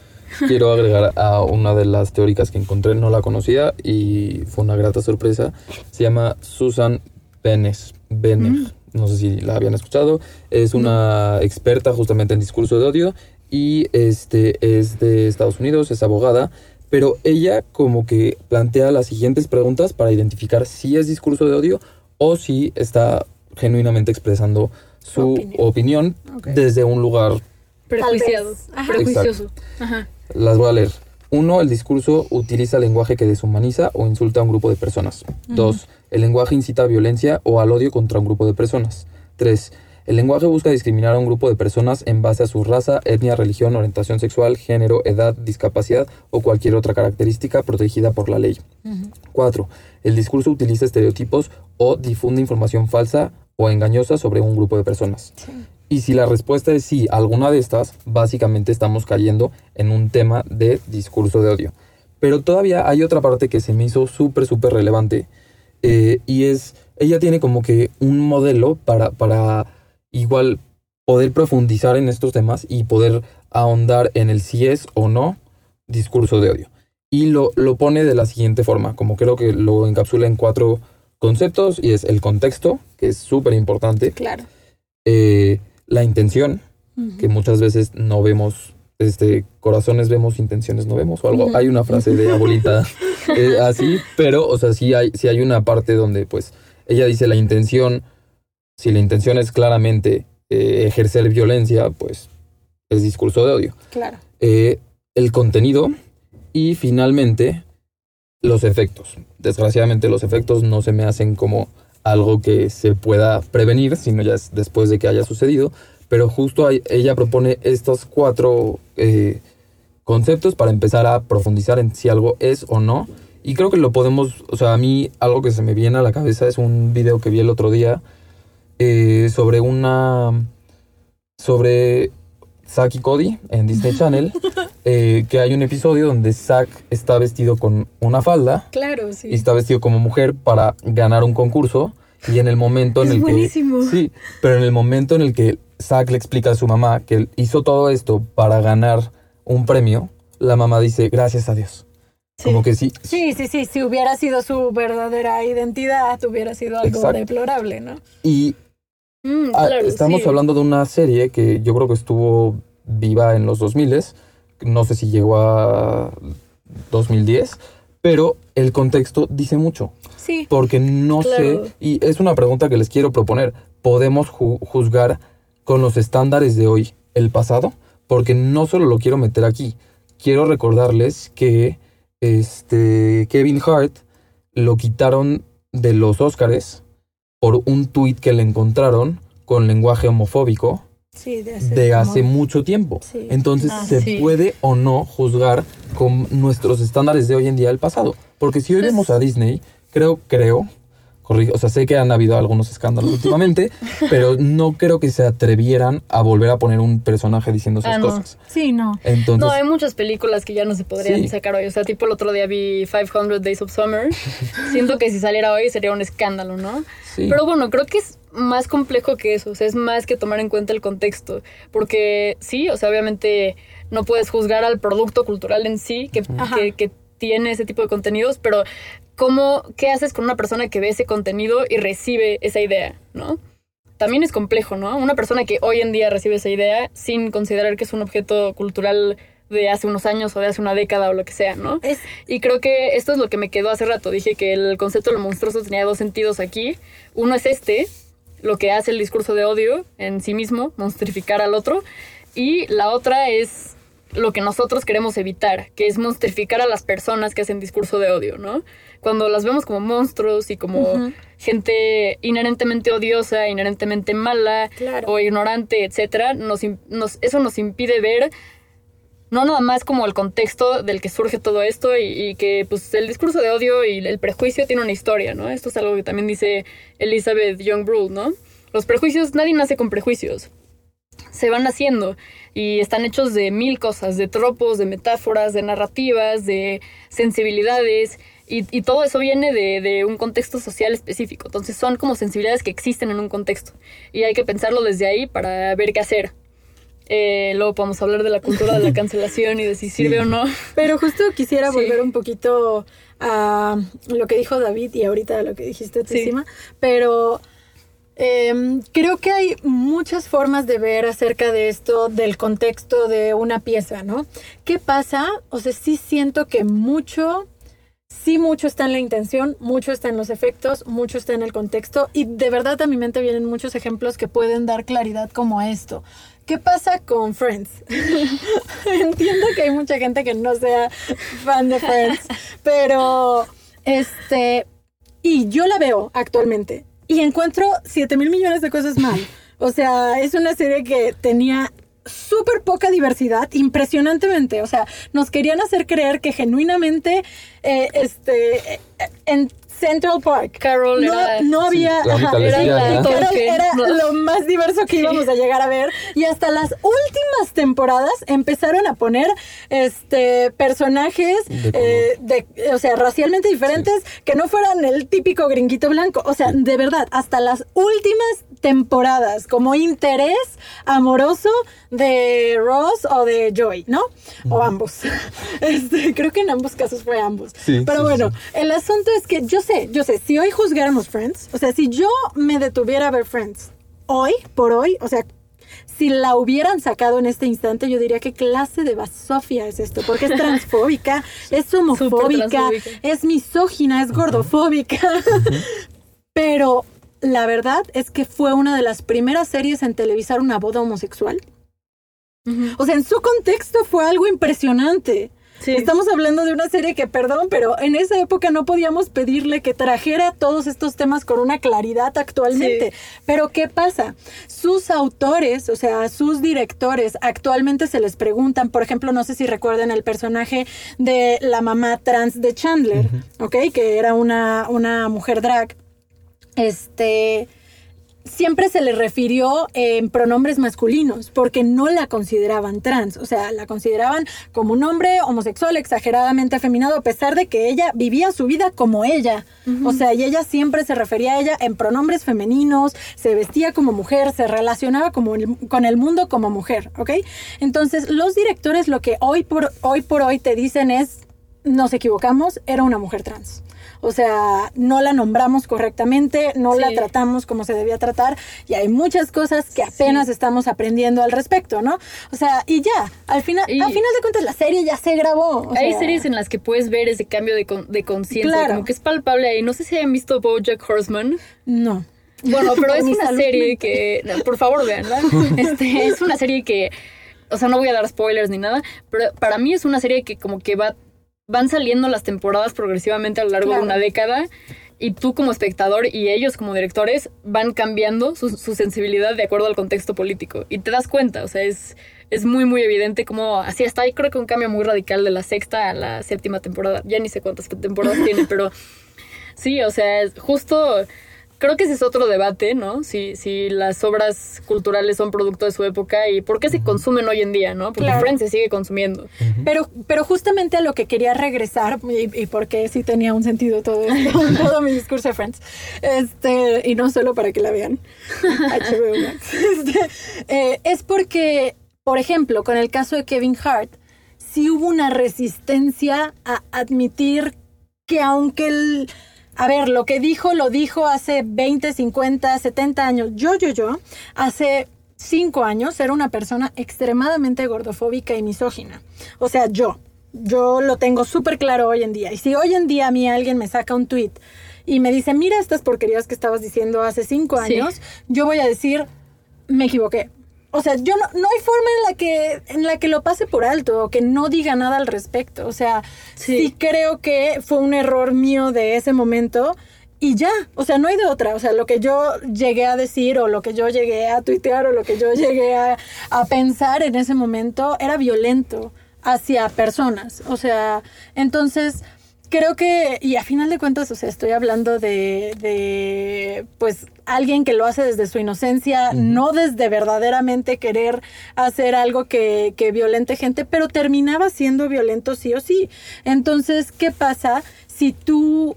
[SPEAKER 6] Quiero agregar a una de las teóricas que encontré, no la conocía y fue una grata sorpresa. Se llama Susan Benes. Benes. No sé si la habían escuchado. Es una experta justamente en discurso de odio y este es de Estados Unidos, es abogada, pero ella como que plantea las siguientes preguntas para identificar si es discurso de odio o si está genuinamente expresando su
[SPEAKER 5] Opinión.
[SPEAKER 6] desde un lugar
[SPEAKER 4] Prejuiciado.
[SPEAKER 5] Ajá.
[SPEAKER 4] Prejuicioso. Ajá.
[SPEAKER 6] Las voy a leer. Uno, el discurso utiliza lenguaje que deshumaniza o insulta a un grupo de personas. Dos, el lenguaje incita a violencia o al odio contra un grupo de personas. Tres, el lenguaje busca discriminar a un grupo de personas en base a su raza, etnia, religión, orientación sexual, género, edad, discapacidad o cualquier otra característica protegida por la ley. Cuatro, el discurso utiliza estereotipos o difunde información falsa o engañosa sobre un grupo de personas. Y si la respuesta es sí, alguna de estas, básicamente estamos cayendo en un tema de discurso de odio. Pero todavía hay otra parte que se me hizo súper, súper relevante. eh, y es, ella tiene como que un modelo para, para igual poder profundizar en estos temas y poder ahondar en el si es o no discurso de odio. Y lo, lo pone de la siguiente forma, como creo que lo encapsula en cuatro conceptos, y es el contexto, que es súper importante,
[SPEAKER 5] Claro.
[SPEAKER 6] eh, la intención, que muchas veces no vemos, este, corazones vemos, intenciones no vemos, o algo. Hay una frase de abuelita eh, así, pero, o sea, sí hay, sí hay una parte donde, pues, ella dice la intención, si la intención es claramente eh, ejercer violencia, pues, es discurso de odio.
[SPEAKER 5] Claro.
[SPEAKER 6] Eh, el contenido y finalmente los efectos. Desgraciadamente los efectos no se me hacen como algo que se pueda prevenir, sino ya es después de que haya sucedido. Pero justo ahí ella propone estos cuatro eh, conceptos para empezar a profundizar en si algo es o no. Y creo que lo podemos, o sea, a mí algo que se me viene a la cabeza es un video que vi el otro día eh, sobre una... sobre Saki Cody en Disney Channel, eh, que hay un episodio donde Zack está vestido con una falda
[SPEAKER 5] Claro,
[SPEAKER 6] y
[SPEAKER 5] sí.
[SPEAKER 6] está vestido como mujer para ganar un concurso y en el momento en
[SPEAKER 5] Es
[SPEAKER 6] el
[SPEAKER 5] buenísimo.
[SPEAKER 6] que sí, pero en el momento en el que Zack le explica a su mamá que él hizo todo esto para ganar un premio, la mamá dice gracias a Dios. Como que sí,
[SPEAKER 5] Sí, sí, sí. Si hubiera sido su verdadera identidad, hubiera sido algo
[SPEAKER 6] Exacto.
[SPEAKER 5] deplorable, ¿no?
[SPEAKER 6] y
[SPEAKER 4] Mm, claro,
[SPEAKER 6] estamos
[SPEAKER 4] sí.
[SPEAKER 6] hablando de una serie que yo creo que estuvo viva en los 2000 no sé si llegó a 2010, pero el contexto dice mucho,
[SPEAKER 5] Sí.
[SPEAKER 6] porque no
[SPEAKER 4] Claro.
[SPEAKER 6] sé, y es una pregunta que les quiero proponer, ¿podemos ju- juzgar con los estándares de hoy el pasado? Porque no solo lo quiero meter aquí, quiero recordarles que este Kevin Hart lo quitaron de los Óscares por un tuit que le encontraron con lenguaje homofóbico
[SPEAKER 5] Sí, de hace,
[SPEAKER 6] de
[SPEAKER 5] como-
[SPEAKER 6] hace mucho tiempo.
[SPEAKER 5] Sí.
[SPEAKER 6] Entonces,
[SPEAKER 4] Ah,
[SPEAKER 6] ¿se
[SPEAKER 4] sí.
[SPEAKER 6] puede o no juzgar con nuestros estándares de hoy en día el pasado? Porque si hoy
[SPEAKER 4] Pues-
[SPEAKER 6] vemos a Disney, creo, creo, o sea, sé que han habido algunos escándalos últimamente, pero no creo que se atrevieran a volver a poner un personaje diciendo esas
[SPEAKER 4] Ah, no.
[SPEAKER 6] cosas.
[SPEAKER 5] Sí, no.
[SPEAKER 6] Entonces,
[SPEAKER 4] No, hay muchas películas que ya no se podrían
[SPEAKER 6] Sí.
[SPEAKER 4] sacar hoy. O sea, tipo el otro día vi 500 Days of Summer. Siento que si saliera hoy sería un escándalo, ¿no?
[SPEAKER 6] sí.
[SPEAKER 4] Pero bueno, creo que es más complejo que eso. O sea, es más que tomar en cuenta el contexto. Porque sí, o sea, obviamente no puedes juzgar al producto cultural en sí que,
[SPEAKER 5] Ajá.
[SPEAKER 4] que, que tiene ese tipo de contenidos, pero ¿cómo, qué haces con una persona que ve ese contenido y recibe esa idea, ¿no? También es complejo, ¿no? Una persona que hoy en día recibe esa idea sin considerar que es un objeto cultural de hace unos años o de hace una década o lo que sea, ¿no?
[SPEAKER 5] Es,
[SPEAKER 4] Y creo que esto es lo que me quedó hace rato. Dije que el concepto de lo monstruoso tenía dos sentidos aquí. Uno es este, lo que hace el discurso de odio en sí mismo, monstrificar al otro. Y la otra es lo que nosotros queremos evitar, que es monstrificar a las personas que hacen discurso de odio, ¿no? Cuando las vemos como monstruos y como gente inherentemente odiosa, inherentemente mala
[SPEAKER 5] Claro.
[SPEAKER 4] o ignorante, etcétera, nos, nos- eso nos impide ver no nada más como el contexto del que surge todo esto y, y que pues el discurso de odio y el prejuicio tiene una historia, ¿no? Esto es algo que también dice Elizabeth Young Brule, ¿no? Los prejuicios, nadie nace con prejuicios. Se van haciendo y están hechos de mil cosas, de tropos, de metáforas, de narrativas, de sensibilidades y, y todo eso viene de, de un contexto social específico. Entonces son como sensibilidades que existen en un contexto y hay que pensarlo desde ahí para ver qué hacer. Eh, luego podemos hablar de la cultura de la cancelación y de si sirve o no.
[SPEAKER 5] Pero justo quisiera
[SPEAKER 4] Sí.
[SPEAKER 5] volver un poquito a lo que dijo David y ahorita a lo que dijiste tú,
[SPEAKER 4] Sí.
[SPEAKER 5] Pero em, creo que hay muchas formas de ver acerca de esto, del contexto de una pieza, ¿no? ¿Qué pasa? O sea, sí siento que mucho, sí mucho está en la intención, mucho está en los efectos, mucho está en el contexto y de verdad a mi mente vienen muchos ejemplos que pueden dar claridad como esto. ¿Qué pasa con Friends? Entiendo que hay mucha gente que no sea fan de Friends, pero este y yo la veo actualmente y encuentro 7 mil millones de cosas mal. O sea, es una serie que tenía súper poca diversidad, impresionantemente. O sea, nos querían hacer creer que genuinamente eh, este eh, en Central Park
[SPEAKER 4] Carol
[SPEAKER 5] no,
[SPEAKER 4] era...
[SPEAKER 5] no había ajá, era, Carol era
[SPEAKER 4] No.
[SPEAKER 5] lo más diverso que íbamos a llegar a ver. Y hasta las últimas temporadas empezaron a poner este personajes
[SPEAKER 6] De
[SPEAKER 5] eh, de, o sea racialmente diferentes que no fueran el típico gringuito blanco. O sea de verdad hasta las últimas temporadas como interés amoroso de Ross o de Joy no o ambos. Este, creo que en ambos casos fue ambos.
[SPEAKER 6] Sí,
[SPEAKER 5] pero
[SPEAKER 6] sí,
[SPEAKER 5] bueno
[SPEAKER 6] sí.
[SPEAKER 5] el asunto es que yo sé, yo sé, si hoy juzgáramos Friends, o sea, si yo me detuviera a ver Friends hoy, por hoy, o sea, si la hubieran sacado en este instante, yo diría qué clase de basofia es esto, porque es transfóbica, es homofóbica, es misógina, es gordofóbica. Pero la verdad es que fue una de las primeras series en televisar una boda homosexual. O sea, en su contexto fue algo impresionante.
[SPEAKER 4] Sí.
[SPEAKER 5] Estamos hablando de una serie que, perdón, pero en esa época no podíamos pedirle que trajera todos estos temas con una claridad actualmente. Pero ¿qué pasa? Sus autores, o sea, sus directores, actualmente se les preguntan, por ejemplo, no sé si recuerdan el personaje de la mamá trans de Chandler, ¿ok? Que era una, una mujer drag. Este siempre se le refirió en pronombres masculinos porque no la consideraban trans, o sea, la consideraban como un hombre homosexual exageradamente afeminado a pesar de que ella vivía su vida como ella, o sea, y ella siempre se refería a ella en pronombres femeninos, se vestía como mujer, se relacionaba como el- con el mundo como mujer, ¿ok? Entonces, los directores lo que hoy por hoy, por hoy te dicen es, nos equivocamos, era una mujer trans. O sea, no la nombramos correctamente, no la tratamos como se debía tratar y hay muchas cosas que apenas estamos aprendiendo al respecto, ¿no? O sea, y ya, al final,
[SPEAKER 4] Y-
[SPEAKER 5] al final de cuentas la serie ya se grabó. o
[SPEAKER 4] Hay
[SPEAKER 5] sea,
[SPEAKER 4] series en las que puedes ver ese cambio de, con- de conciencia,
[SPEAKER 5] Claro.
[SPEAKER 4] como que es palpable ahí. No sé si hayan visto BoJack Horseman.
[SPEAKER 5] No.
[SPEAKER 4] Bueno, pero es una serie que, no, por favor, véanla. Este, es una serie que, o sea, no voy a dar spoilers ni nada, pero para mí es una serie que como que va, van saliendo las temporadas progresivamente a lo largo
[SPEAKER 5] Claro.
[SPEAKER 4] de una década y tú como espectador y ellos como directores van cambiando su, su sensibilidad de acuerdo al contexto político. Y te das cuenta, o sea, es, es muy, muy evidente como así hasta ahí creo que un cambio muy radical de la sexta a la séptima temporada, ya ni sé cuántas temporadas tiene, pero sí, o sea, es justo creo que ese es otro debate, ¿no? Si, si las obras culturales son producto de su época y por qué se consumen hoy en día, ¿no? Porque
[SPEAKER 5] Claro.
[SPEAKER 4] Friends se sigue consumiendo.
[SPEAKER 5] Pero, pero justamente a lo que quería regresar, y, y porque sí tenía un sentido todo esto, todo mi discurso de Friends, este, y no solo para que la vean, HBO Max, este, eh, es porque, por ejemplo, con el caso de Kevin Hart, sí hubo una resistencia a admitir que aunque el... A ver, lo que dijo, lo dijo hace 20, 50, 70 años. Yo, yo, yo, hace cinco años era una persona extremadamente gordofóbica y misógina. O sea, yo. Yo lo tengo súper claro hoy en día. Y si hoy en día a mí alguien me saca un tweet y me dice, mira estas porquerías que estabas diciendo hace cinco
[SPEAKER 4] Sí.
[SPEAKER 5] años, yo voy a decir, me equivoqué. O sea, yo no, no hay forma en la que en la que lo pase por alto o que no diga nada al respecto. O sea,
[SPEAKER 4] Sí.
[SPEAKER 5] sí creo que fue un error mío de ese momento y ya, o sea, no hay de otra. O sea, lo que yo llegué a decir o lo que yo llegué a tuitear o lo que yo llegué a, a pensar en ese momento era violento hacia personas. O sea, entonces creo que, y a final de cuentas, o sea, estoy hablando de, de pues, alguien que lo hace desde su inocencia, no desde verdaderamente querer hacer algo que, que violente gente, pero terminaba siendo violento sí o sí. Entonces, ¿qué pasa si tú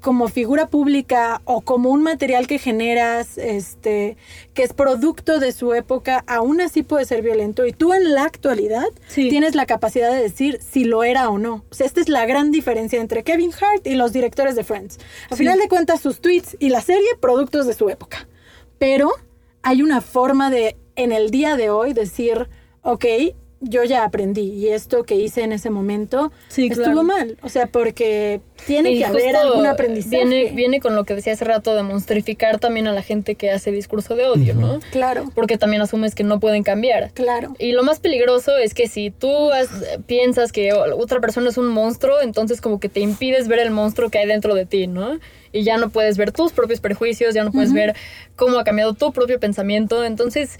[SPEAKER 5] como figura pública o como un material que generas, este, que es producto de su época, aún así puede ser violento. Y tú en la actualidad
[SPEAKER 4] Sí.
[SPEAKER 5] tienes la capacidad de decir si lo era o no. O sea, esta es la gran diferencia entre Kevin Hart y los directores de Friends. A final de cuentas, sus tweets y la serie, productos de su época. Pero hay una forma de, en el día de hoy, decir, ok, yo ya aprendí y esto que hice en ese momento
[SPEAKER 4] Sí,
[SPEAKER 5] estuvo
[SPEAKER 4] claro.
[SPEAKER 5] mal. O sea, porque tiene
[SPEAKER 4] Y
[SPEAKER 5] que haber algún aprendizaje.
[SPEAKER 4] Viene, viene con lo que decía hace rato de monstrificar también a la gente que hace discurso de odio, ¿no?
[SPEAKER 5] Claro,
[SPEAKER 4] Porque también asumes que no pueden cambiar.
[SPEAKER 5] claro.
[SPEAKER 4] Y lo más peligroso es que si tú has- piensas que otra persona es un monstruo, entonces como que te impides ver el monstruo que hay dentro de ti, ¿no? Y ya no puedes ver tus propios prejuicios, ya no puedes ver cómo ha cambiado tu propio pensamiento. Entonces,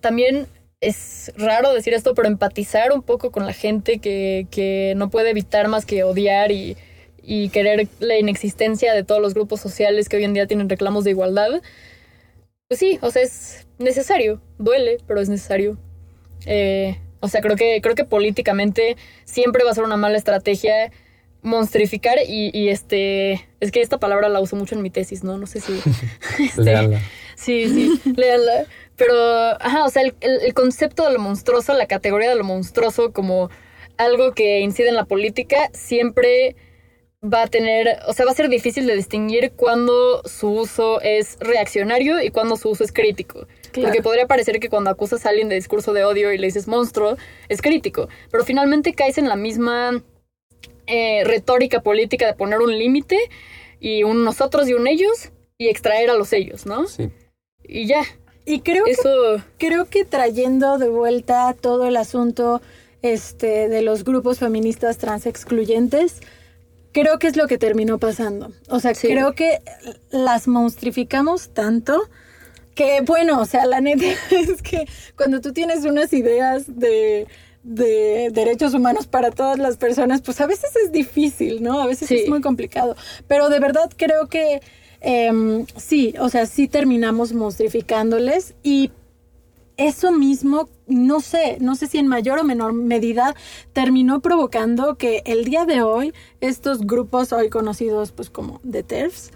[SPEAKER 4] también es raro decir esto, pero empatizar un poco con la gente que, que no puede evitar más que odiar y, y querer la inexistencia de todos los grupos sociales que hoy en día tienen reclamos de igualdad. Pues sí, o sea, es necesario, duele, pero es necesario. Eh, o sea, creo que, creo que políticamente siempre va a ser una mala estrategia monstrificar y, y este... Es que esta palabra la uso mucho en mi tesis, ¿no? No sé si... este,
[SPEAKER 6] Léanla.
[SPEAKER 4] Sí, sí, léanla. Pero, ajá, o sea, el, el- concepto de lo monstruoso, la categoría de lo monstruoso como algo que incide en la política, siempre va a tener, o sea, va a ser difícil de distinguir cuando su uso es reaccionario y cuando su uso es crítico.
[SPEAKER 5] Claro.
[SPEAKER 4] Porque podría parecer que cuando acusas a alguien de discurso de odio y le dices monstruo, es crítico. Pero finalmente caes en la misma eh, retórica política de poner un límite y un nosotros y un ellos y extraer a los ellos, ¿no?
[SPEAKER 6] Sí.
[SPEAKER 4] Y ya,
[SPEAKER 5] Y creo que creo que trayendo de vuelta todo el asunto este de los grupos feministas trans excluyentes, creo que es lo que terminó pasando. O sea,
[SPEAKER 4] Sí.
[SPEAKER 5] creo que las monstrificamos tanto que, bueno, o sea, la neta es que cuando tú tienes unas ideas de de derechos humanos para todas las personas, pues a veces es difícil, ¿no? A veces
[SPEAKER 4] Sí.
[SPEAKER 5] es muy complicado. Pero de verdad creo que em, sí, o sea, sí terminamos monstrificándoles y eso mismo, no sé, no sé si en mayor o menor medida terminó provocando que el día de hoy estos grupos hoy conocidos pues como The TERFs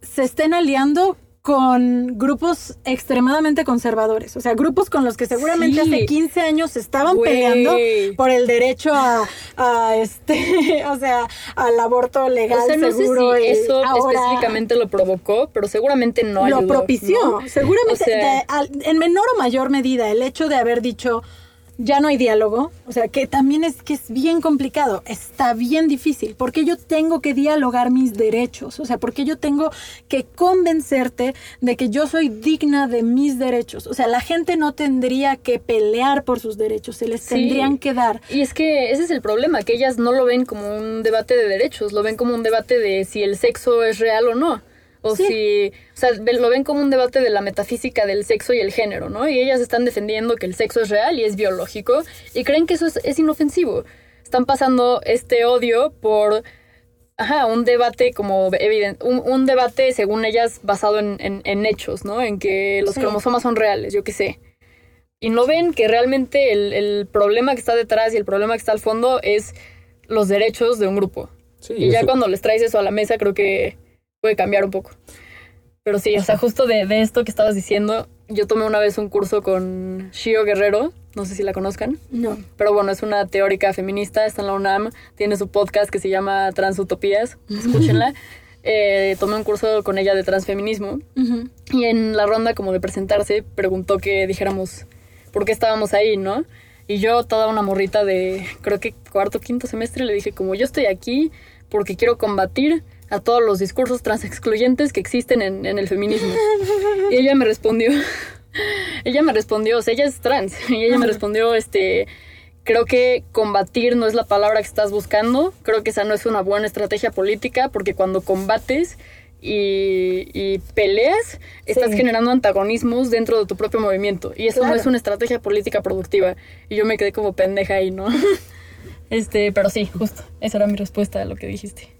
[SPEAKER 5] se estén aliando con grupos extremadamente conservadores, o sea, grupos con los que seguramente
[SPEAKER 4] Sí.
[SPEAKER 5] hace 15 años estaban peleando por el derecho a, a, este, o sea, al aborto legal
[SPEAKER 4] O sea, no sé
[SPEAKER 5] seguro
[SPEAKER 4] si
[SPEAKER 5] y
[SPEAKER 4] eso
[SPEAKER 5] ahora
[SPEAKER 4] específicamente lo provocó, pero seguramente no
[SPEAKER 5] lo
[SPEAKER 4] ayudó,
[SPEAKER 5] propició,
[SPEAKER 4] ¿no?
[SPEAKER 5] seguramente
[SPEAKER 4] O sea-
[SPEAKER 5] de- al- en menor o mayor medida el hecho de haber dicho ya no hay diálogo, o sea, que también es que es bien complicado, está bien difícil, porque yo tengo que dialogar mis derechos, o sea, porque yo tengo que convencerte de que yo soy digna de mis derechos, o sea, la gente no tendría que pelear por sus derechos, se les
[SPEAKER 4] Sí.
[SPEAKER 5] tendrían que dar.
[SPEAKER 4] Y es que ese es el problema, que ellas no lo ven como un debate de derechos, lo ven como un debate de si el sexo es real o no. O
[SPEAKER 5] Sí.
[SPEAKER 4] si, o sea, lo ven como un debate de la metafísica del sexo y el género, ¿no? Y ellas están defendiendo que el sexo es real y es biológico y creen que eso es, es inofensivo. Están pasando este odio por, ajá, un debate como evidente, un, un debate según ellas basado en, en- en hechos, ¿no? En que los
[SPEAKER 5] Sí.
[SPEAKER 4] cromosomas son reales, yo qué sé. Y no ven que realmente el, el problema que está detrás y el problema que está al fondo es los derechos de un grupo.
[SPEAKER 6] Sí,
[SPEAKER 4] Y ya
[SPEAKER 6] eso-
[SPEAKER 4] cuando les traes eso a la mesa, creo que puede cambiar un poco. Pero sí, o sea, justo de, de esto que estabas diciendo, yo tomé una vez un curso con Shio Guerrero, no sé si la conozcan,
[SPEAKER 5] No.
[SPEAKER 4] pero bueno, es una teórica feminista, está en la UNAM, tiene su podcast que se llama Transutopías, escúchenla. Eh, tomé un curso con ella de transfeminismo
[SPEAKER 5] Ujú.
[SPEAKER 4] y en la ronda como de presentarse preguntó que dijéramos por qué estábamos ahí, ¿no? Y yo, toda una morrita de, creo que cuarto, quinto semestre, le dije como yo estoy aquí porque quiero combatir a todos los discursos transexcluyentes que existen en, en el feminismo. Y ella me respondió, ella me respondió, o sea, ella es trans, y ella me respondió, este, creo que combatir no es la palabra que estás buscando, creo que esa no es una buena estrategia política, porque cuando combates y, y peleas, estás generando antagonismos dentro de tu propio movimiento, y eso no es una estrategia política productiva, y yo me quedé como pendeja ahí, ¿no? Este, pero sí, justo, esa era mi respuesta a lo que dijiste.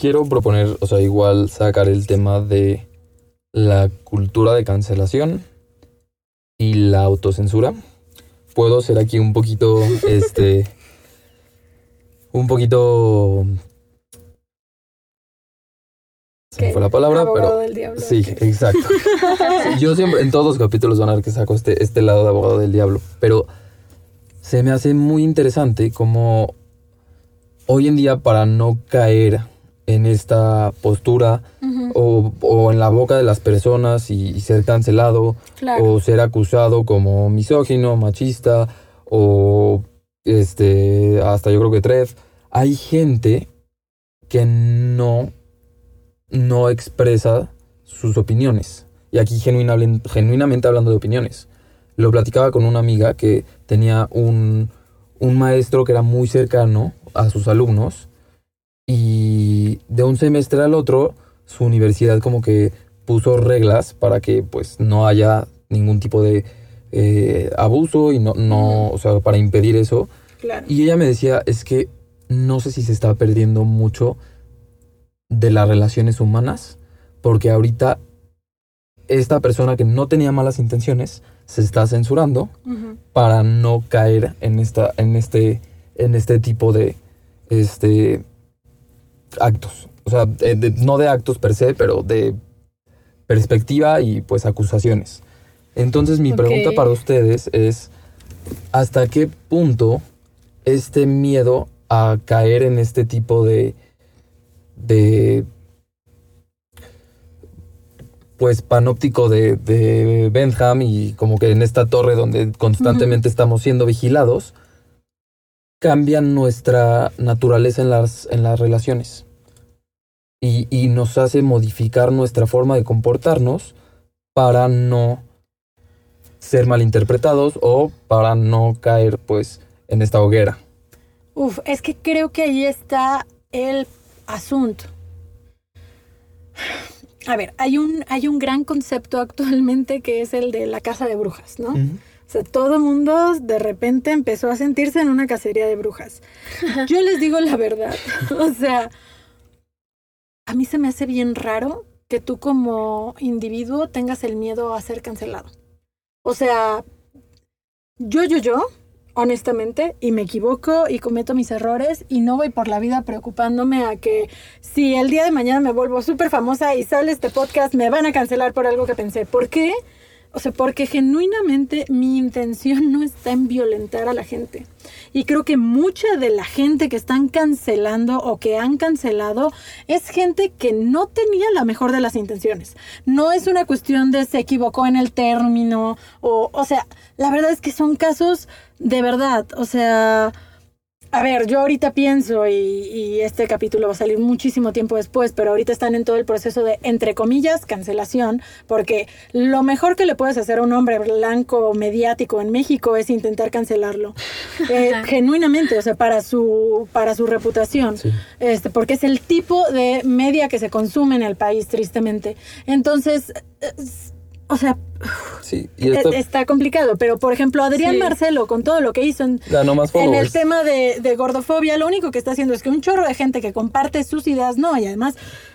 [SPEAKER 6] Quiero proponer, o sea, igual sacar el tema de la cultura de cancelación y la autocensura. Puedo ser aquí un poquito, este, un poquito... Se me fue la palabra,
[SPEAKER 5] Abogado
[SPEAKER 6] pero...
[SPEAKER 5] del diablo.
[SPEAKER 6] Sí, exacto. Yo siempre, en todos los capítulos van a ver que saco este, este lado de abogado del diablo, pero se me hace muy interesante como hoy en día para no caer en esta postura o, o en la boca de las personas y, y ser cancelado
[SPEAKER 5] Claro.
[SPEAKER 6] o ser acusado como misógino, machista o este hasta yo creo que tref. Hay gente que no no expresa sus opiniones. Y aquí genuinamente, genuinamente hablando de opiniones. Lo platicaba con una amiga que tenía un, un maestro que era muy cercano a sus alumnos y de un semestre al otro su universidad como que puso reglas para que pues no haya ningún tipo de eh, abuso y no, no, o sea, para impedir eso.
[SPEAKER 5] claro.
[SPEAKER 6] Y ella me decía, es que no sé si se está perdiendo mucho de las relaciones humanas, porque ahorita esta persona que no tenía malas intenciones se está censurando para no caer en esta, en este, en este tipo de este actos. O sea, de- de- no de actos per se, pero de perspectiva y pues acusaciones. Entonces mi pregunta para ustedes es, ¿hasta qué punto este miedo a caer en este tipo de, de pues panóptico de, de Bentham y como que en esta torre donde constantemente estamos siendo vigilados, cambian nuestra naturaleza en las, en las relaciones y, y nos hace modificar nuestra forma de comportarnos para no ser malinterpretados o para no caer pues en esta hoguera.
[SPEAKER 5] Uf, es que creo que ahí está el asunto. A ver, hay un, hay un gran concepto actualmente que es el de la casa de brujas, ¿no? O sea, todo el mundo de repente empezó a sentirse en una cacería de brujas. Yo les digo la verdad. O sea, a mí se me hace bien raro que tú como individuo tengas el miedo a ser cancelado. O sea, yo, yo, yo, honestamente, y me equivoco y cometo mis errores y no voy por la vida preocupándome a que si el día de mañana me vuelvo súper famosa y sale este podcast, me van a cancelar por algo que pensé. ¿Por qué? O sea, porque genuinamente mi intención no está en violentar a la gente. Y creo que mucha de la gente que están cancelando o que han cancelado es gente que no tenía la mejor de las intenciones. No es una cuestión de se equivocó en el término o, o sea, la verdad es que son casos de verdad. O sea, a ver, yo ahorita pienso y, y, este capítulo va a salir muchísimo tiempo después, pero ahorita están en todo el proceso de, entre comillas, cancelación, porque lo mejor que le puedes hacer a un hombre blanco mediático en México es intentar cancelarlo. Eh, genuinamente, o sea, para su, para su reputación.
[SPEAKER 6] Sí.
[SPEAKER 5] Este, porque es el tipo de media que se consume en el país, tristemente. Entonces, es- o sea,
[SPEAKER 6] Sí, y esto,
[SPEAKER 5] e- está complicado, pero por ejemplo, Adrián
[SPEAKER 4] Sí.
[SPEAKER 5] Marcelo, con todo lo que hizo en,
[SPEAKER 6] ganó más
[SPEAKER 5] en el tema de, de gordofobia, lo único que está haciendo es que un chorro de gente que comparte sus ideas, no, y además,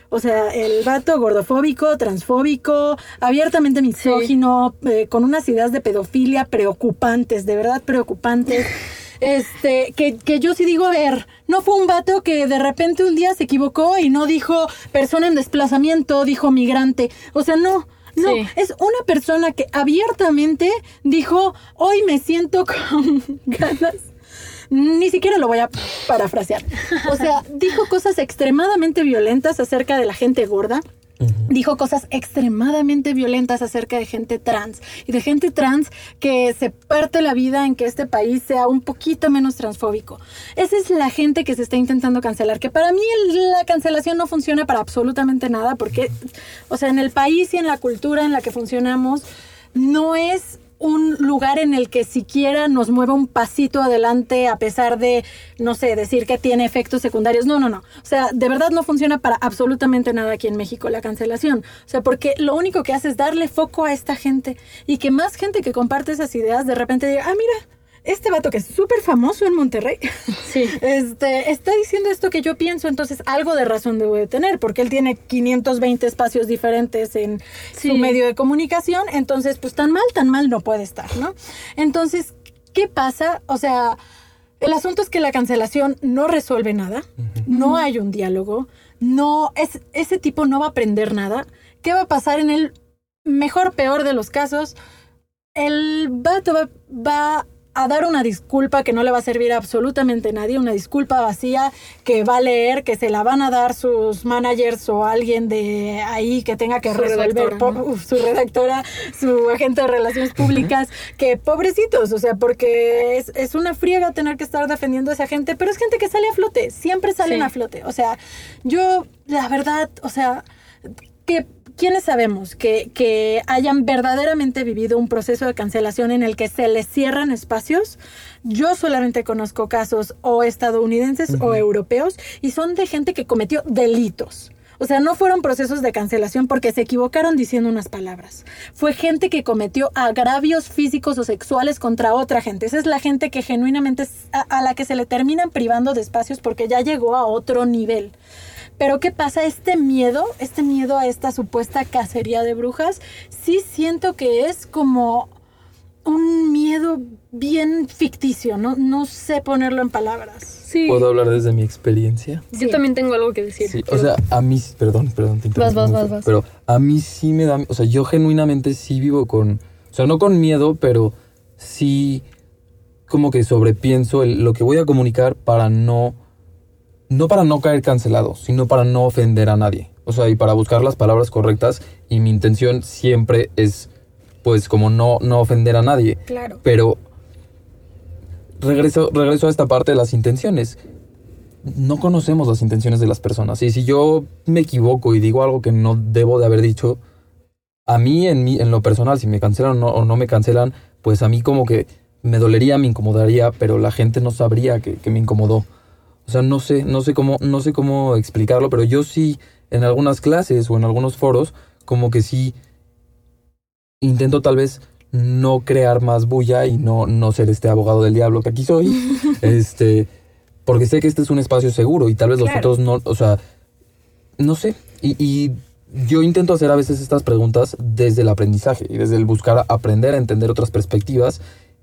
[SPEAKER 5] o sea, el vato gordofóbico, transfóbico, abiertamente misógino, eh, con unas ideas de pedofilia preocupantes, de verdad preocupantes. Este, que, que yo sí digo, a ver, no fue un vato que de repente un día se equivocó y no dijo persona en desplazamiento, dijo migrante. O sea, no, no,
[SPEAKER 4] Sí.
[SPEAKER 5] es una persona que abiertamente dijo, hoy me siento con ganas. Ni siquiera lo voy a parafrasear. O sea, dijo cosas extremadamente violentas acerca de la gente gorda. Dijo cosas extremadamente violentas acerca de gente trans y de gente trans que se parte la vida en que este país sea un poquito menos transfóbico. Esa es la gente que se está intentando cancelar, que para mí la cancelación no funciona para absolutamente nada porque, o sea, en el país y en la cultura en la que funcionamos, no es un lugar en el que siquiera nos mueva un pasito adelante a pesar de, no sé, decir que tiene efectos secundarios. No, no, no. O sea, de verdad no funciona para absolutamente nada aquí en México la cancelación. O sea, porque lo único que hace es darle foco a esta gente y que más gente que comparte esas ideas de repente diga, ah, mira, este vato que es súper famoso en Monterrey,
[SPEAKER 4] Sí.
[SPEAKER 5] este, está diciendo esto que yo pienso, entonces algo de razón debo de tener, porque él tiene 520 espacios diferentes en
[SPEAKER 4] Sí.
[SPEAKER 5] su medio de comunicación, entonces pues tan mal, tan mal no puede estar, ¿no? Entonces, ¿qué pasa? O sea, el asunto es que la cancelación no resuelve nada, no hay un diálogo, no, es, ese tipo no va a aprender nada. ¿Qué va a pasar en el mejor, peor de los casos? El vato va, va a dar una disculpa que no le va a servir a absolutamente nadie, una disculpa vacía que va a leer, que se la van a dar sus managers o alguien de ahí que tenga que
[SPEAKER 4] Su
[SPEAKER 5] resolver,
[SPEAKER 4] redactora,
[SPEAKER 5] po-
[SPEAKER 4] ¿no?
[SPEAKER 5] uf, su redactora, su agente de relaciones públicas, que pobrecitos, o sea, porque es, es una friega tener que estar defendiendo a esa gente, pero es gente que sale a flote, siempre salen
[SPEAKER 4] Sí.
[SPEAKER 5] a flote, o sea, yo, la verdad, o sea, que ¿quiénes sabemos que, que hayan verdaderamente vivido un proceso de cancelación en el que se les cierran espacios? Yo solamente conozco casos o estadounidenses o europeos y son de gente que cometió delitos. O sea, no fueron procesos de cancelación porque se equivocaron diciendo unas palabras. Fue gente que cometió agravios físicos o sexuales contra otra gente. Esa es la gente que genuinamente a, a la que se le terminan privando de espacios porque ya llegó a otro nivel. Pero ¿qué pasa? Este miedo, este miedo a esta supuesta cacería de brujas, sí siento que es como un miedo bien ficticio, no, no sé ponerlo en palabras.
[SPEAKER 4] Sí.
[SPEAKER 6] ¿Puedo hablar desde mi experiencia?
[SPEAKER 4] Yo también tengo algo que decir.
[SPEAKER 6] Sí, o sea, a mí, perdón, perdón, te interrumpo
[SPEAKER 4] vas, vas,
[SPEAKER 6] feo,
[SPEAKER 4] vas.
[SPEAKER 6] Pero a mí sí me da, o sea, yo genuinamente sí vivo con, o sea, no con miedo, pero sí como que sobrepienso el- lo que voy a comunicar para no, no para no caer cancelado, sino para no ofender a nadie. O sea, y para buscar las palabras correctas y mi intención siempre es, pues, como no, no ofender a nadie.
[SPEAKER 5] Claro.
[SPEAKER 6] Pero regreso, regreso a esta parte de las intenciones. No conocemos las intenciones de las personas. Y si yo me equivoco y digo algo que no debo de haber dicho, a mí en, mi, en lo personal, si me cancelan o no, o no me cancelan, pues a mí como que me dolería, me incomodaría, pero la gente no sabría que, que me incomodó. O sea, no sé, no sé cómo, no sé cómo explicarlo, pero yo sí, en algunas clases o en algunos foros, como que sí intento tal vez no crear más bulla y no, no ser este abogado del diablo que aquí soy. este, porque sé que este es un espacio seguro y tal vez los otros no, o sea, no sé, y, y yo intento hacer a veces estas preguntas desde el aprendizaje y desde el buscar aprender a entender otras perspectivas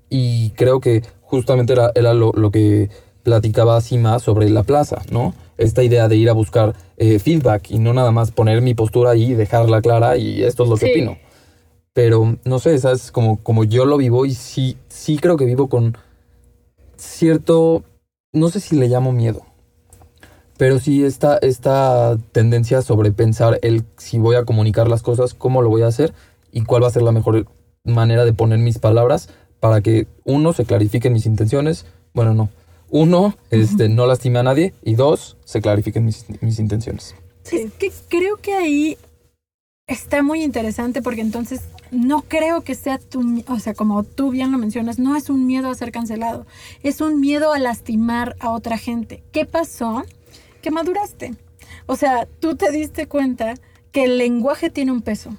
[SPEAKER 6] y creo que justamente era, era lo, lo que platicaba Sima sobre la plaza, ¿no? Esta idea de ir a buscar eh, feedback y no nada más poner mi postura ahí y dejarla clara y esto es lo que
[SPEAKER 4] Sí.
[SPEAKER 6] opino. Pero no sé, esa es como, como yo lo vivo y sí, sí creo que vivo con cierto, no sé si le llamo miedo, pero sí esta, esta tendencia sobre pensar el si voy a comunicar las cosas, cómo lo voy a hacer y cuál va a ser la mejor manera de poner mis palabras para que uno se clarifiquen mis intenciones, bueno no, uno este, no lastime a nadie y dos se clarifiquen mis, mis intenciones.
[SPEAKER 5] Es que creo que ahí está muy interesante porque entonces no creo que sea tu, o sea, como tú bien lo mencionas, no es un miedo a ser cancelado, es un miedo a lastimar a otra gente. ¿Qué pasó? Que maduraste. O sea, tú te diste cuenta que el lenguaje tiene un peso.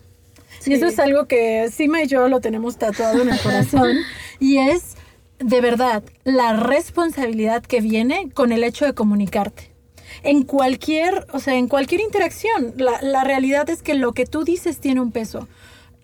[SPEAKER 5] Y eso es algo que Sima y yo lo tenemos tatuado en el corazón. y es, de verdad, la responsabilidad que viene con el hecho de comunicarte. En cualquier, o sea, en cualquier interacción, la, la realidad es que lo que tú dices tiene un peso.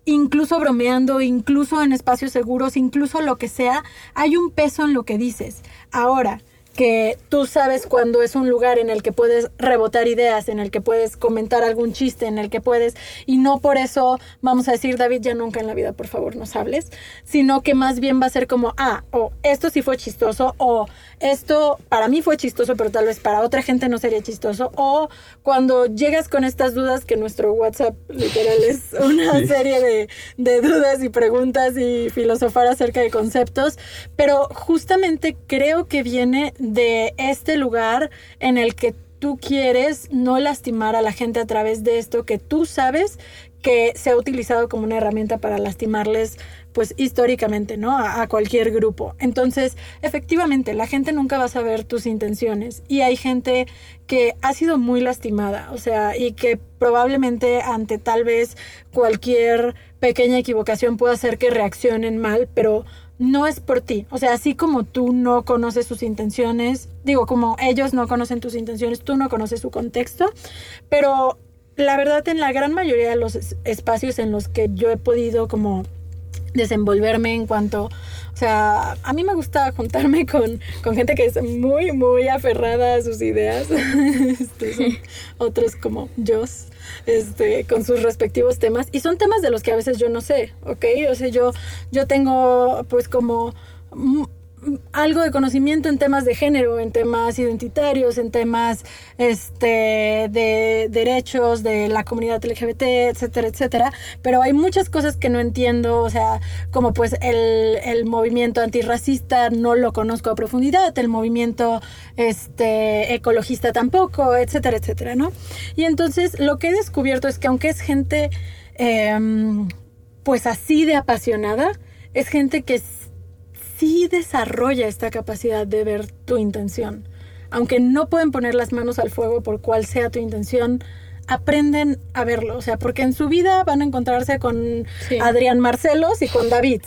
[SPEAKER 5] Incluso bromeando, incluso en espacios seguros, incluso lo que sea, hay un peso en lo que dices. Ahora, que tú sabes cuando es un lugar en el que puedes rebotar ideas, en el que puedes comentar algún chiste, en el que puedes, y no por eso vamos a decir, David, ya nunca en la vida, por favor, nos hables, sino que más bien va a ser como, ah, o esto sí fue chistoso, o esto para mí fue chistoso, pero tal vez para otra gente no sería chistoso, o cuando llegas con estas dudas, que nuestro WhatsApp literal es una
[SPEAKER 6] Sí.
[SPEAKER 5] serie de, de dudas y preguntas y filosofar acerca de conceptos, pero justamente creo que viene de este lugar en el que tú quieres no lastimar a la gente a través de esto que tú sabes que se ha utilizado como una herramienta para lastimarles pues históricamente, ¿no? A, cualquier grupo. Entonces, efectivamente, la gente nunca va a saber tus intenciones y hay gente que ha sido muy lastimada, o sea, y que probablemente ante tal vez cualquier pequeña equivocación pueda hacer que reaccionen mal, pero no es por ti. O sea, así como tú no conoces sus intenciones, digo, como ellos no conocen tus intenciones, tú no conoces su contexto, pero la verdad en la gran mayoría de los es- espacios en los que yo he podido como desenvolverme en cuanto, o sea, a mí me gusta juntarme con, con gente que es muy, muy aferrada a sus ideas, este, son otros como yo, este, con sus respectivos temas, y son temas de los que a veces yo no sé, ¿ok? O sea, yo, yo tengo pues como... algo de conocimiento en temas de género, en temas identitarios, en temas este, de derechos de la comunidad LGBT, etcétera, etcétera. Pero hay muchas cosas que no entiendo, o sea, como pues el, el movimiento antirracista no lo conozco a profundidad, el movimiento este, ecologista tampoco, etcétera, etcétera, ¿no? Y entonces lo que he descubierto es que aunque es gente em, pues así de apasionada, es gente que sí desarrolla esta capacidad de ver tu intención. Aunque no pueden poner las manos al fuego por cuál sea tu intención, aprenden a verlo. O sea, porque en su vida van a encontrarse con
[SPEAKER 4] Sí.
[SPEAKER 5] Adrián Marcelos y con David.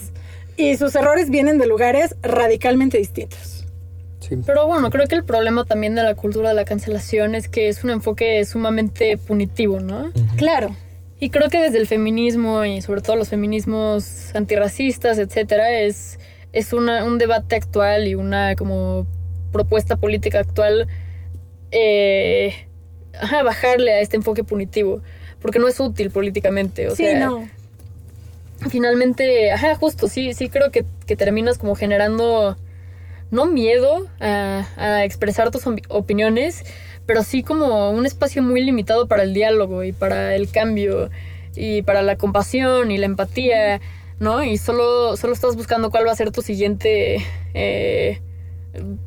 [SPEAKER 5] Y sus errores vienen de lugares radicalmente distintos.
[SPEAKER 6] Sí.
[SPEAKER 4] Pero bueno, creo que el problema también de la cultura de la cancelación es que es un enfoque sumamente punitivo, ¿no?
[SPEAKER 5] Claro.
[SPEAKER 4] Y creo que desde el feminismo y sobre todo los feminismos antirracistas, etcétera, es, es una, un debate actual y una como propuesta política actual eh, ajá, bajarle a este enfoque punitivo, porque no es útil políticamente. O
[SPEAKER 5] sí,
[SPEAKER 4] sea,
[SPEAKER 5] no.
[SPEAKER 4] finalmente, ajá, justo, sí, sí creo que, que terminas como generando no miedo a, a expresar tus opi- opiniones, pero sí como un espacio muy limitado para el diálogo y para el cambio y para la compasión y la empatía, ¿no? Y solo, solo estás buscando cuál va a ser tu siguiente eh,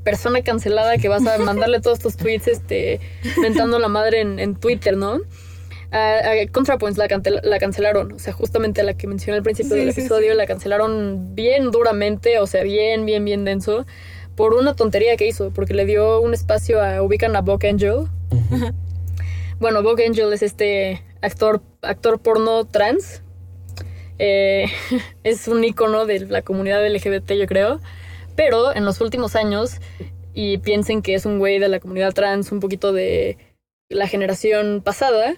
[SPEAKER 4] persona cancelada que vas a mandarle todos tus tweets este, mentando la madre en, en Twitter, ¿no? A, a ContraPoints la, la cancelaron, o sea, justamente la que mencioné al principio
[SPEAKER 5] Sí,
[SPEAKER 4] del
[SPEAKER 5] sí,
[SPEAKER 4] episodio, la cancelaron bien duramente, o sea, bien, bien, bien denso, por una tontería que hizo, porque le dio un espacio a, ubican a Buck Angel. Bueno, Buck Angel es este actor, actor porno trans. Eh, es un icono de la comunidad LGBT, yo creo. Pero en los últimos años, y piensen que es un güey de la comunidad trans, un poquito de la generación pasada,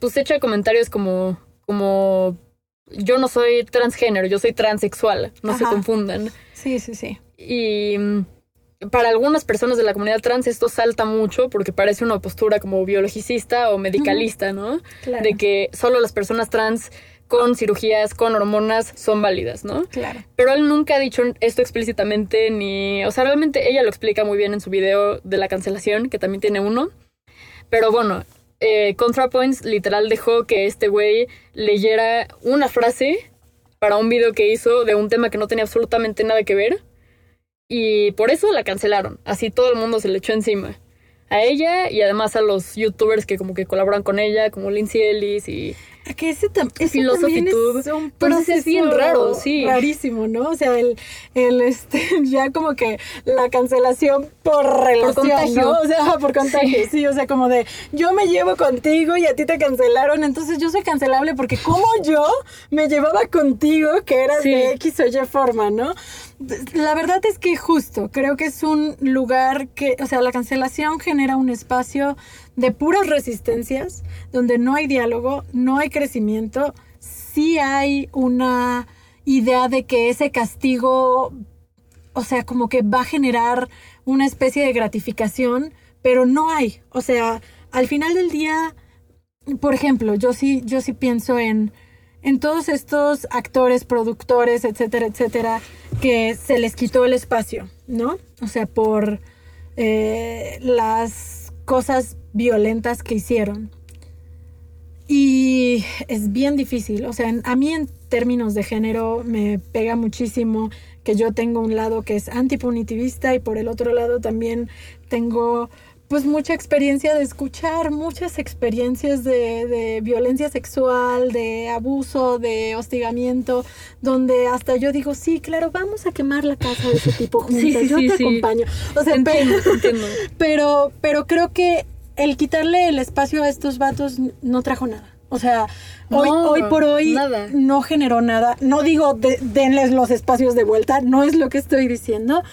[SPEAKER 4] pues echa comentarios como, como yo no soy transgénero, yo soy transexual, no se confundan.
[SPEAKER 5] Sí, sí, sí.
[SPEAKER 4] Y mm, para algunas personas de la comunidad trans esto salta mucho porque parece una postura como biologicista o medicalista, ¿no?
[SPEAKER 5] Claro.
[SPEAKER 4] De que solo las personas trans con cirugías, con hormonas, son válidas, ¿no?
[SPEAKER 5] Claro.
[SPEAKER 4] Pero él nunca ha dicho esto explícitamente ni... O sea, realmente ella lo explica muy bien en su video de la cancelación, que también tiene uno. Pero bueno, eh, ContraPoints literal dejó que este güey leyera una frase para un video que hizo de un tema que no tenía absolutamente nada que ver. Y por eso la cancelaron. Así todo el mundo se le echó encima. A ella y además a los youtubers que como que colaboran con ella, como Lindsay Ellis y...
[SPEAKER 5] Que ese, tam ese también es un
[SPEAKER 4] Pero ese es bien
[SPEAKER 5] proceso
[SPEAKER 4] raro, sí.
[SPEAKER 5] Rarísimo, ¿no? O sea, el, el este, ya como que la cancelación por relación,
[SPEAKER 4] contagio.
[SPEAKER 5] ¿no? O sea, por contagio,
[SPEAKER 4] Sí.
[SPEAKER 5] sí. o sea, como de yo me llevo contigo y a ti te cancelaron, entonces yo soy cancelable porque como yo me llevaba contigo que eras
[SPEAKER 4] Sí.
[SPEAKER 5] de X o Y forma, ¿no? La verdad es que justo, creo que es un lugar que, o sea, la cancelación genera un espacio de puras resistencias, donde no hay diálogo, no hay crecimiento, sí hay una idea de que ese castigo, o sea, como que va a generar una especie de gratificación, pero no hay. O sea, al final del día, por ejemplo, yo sí, yo sí pienso en, en todos estos actores, productores, etcétera, etcétera, que se les quitó el espacio, ¿no? O sea, por eh, las cosas violentas que hicieron. Y es bien difícil, o sea, a mí en términos de género me pega muchísimo que yo tengo un lado que es antipunitivista y por el otro lado también tengo pues mucha experiencia de escuchar, muchas experiencias de, de violencia sexual, de abuso, de hostigamiento, donde hasta yo digo, sí, claro, vamos a quemar la casa de ese tipo
[SPEAKER 4] Sí, sí,
[SPEAKER 5] yo
[SPEAKER 4] sí,
[SPEAKER 5] te
[SPEAKER 4] sí.
[SPEAKER 5] acompaño. O sea,
[SPEAKER 4] Entiendo,
[SPEAKER 5] pero-
[SPEAKER 4] entiendo.
[SPEAKER 5] pero, pero creo que el quitarle el espacio a estos vatos no trajo nada. O sea, hoy, hoy por hoy
[SPEAKER 4] nada.
[SPEAKER 5] no generó nada. No digo de- denles los espacios de vuelta, no es lo que estoy diciendo,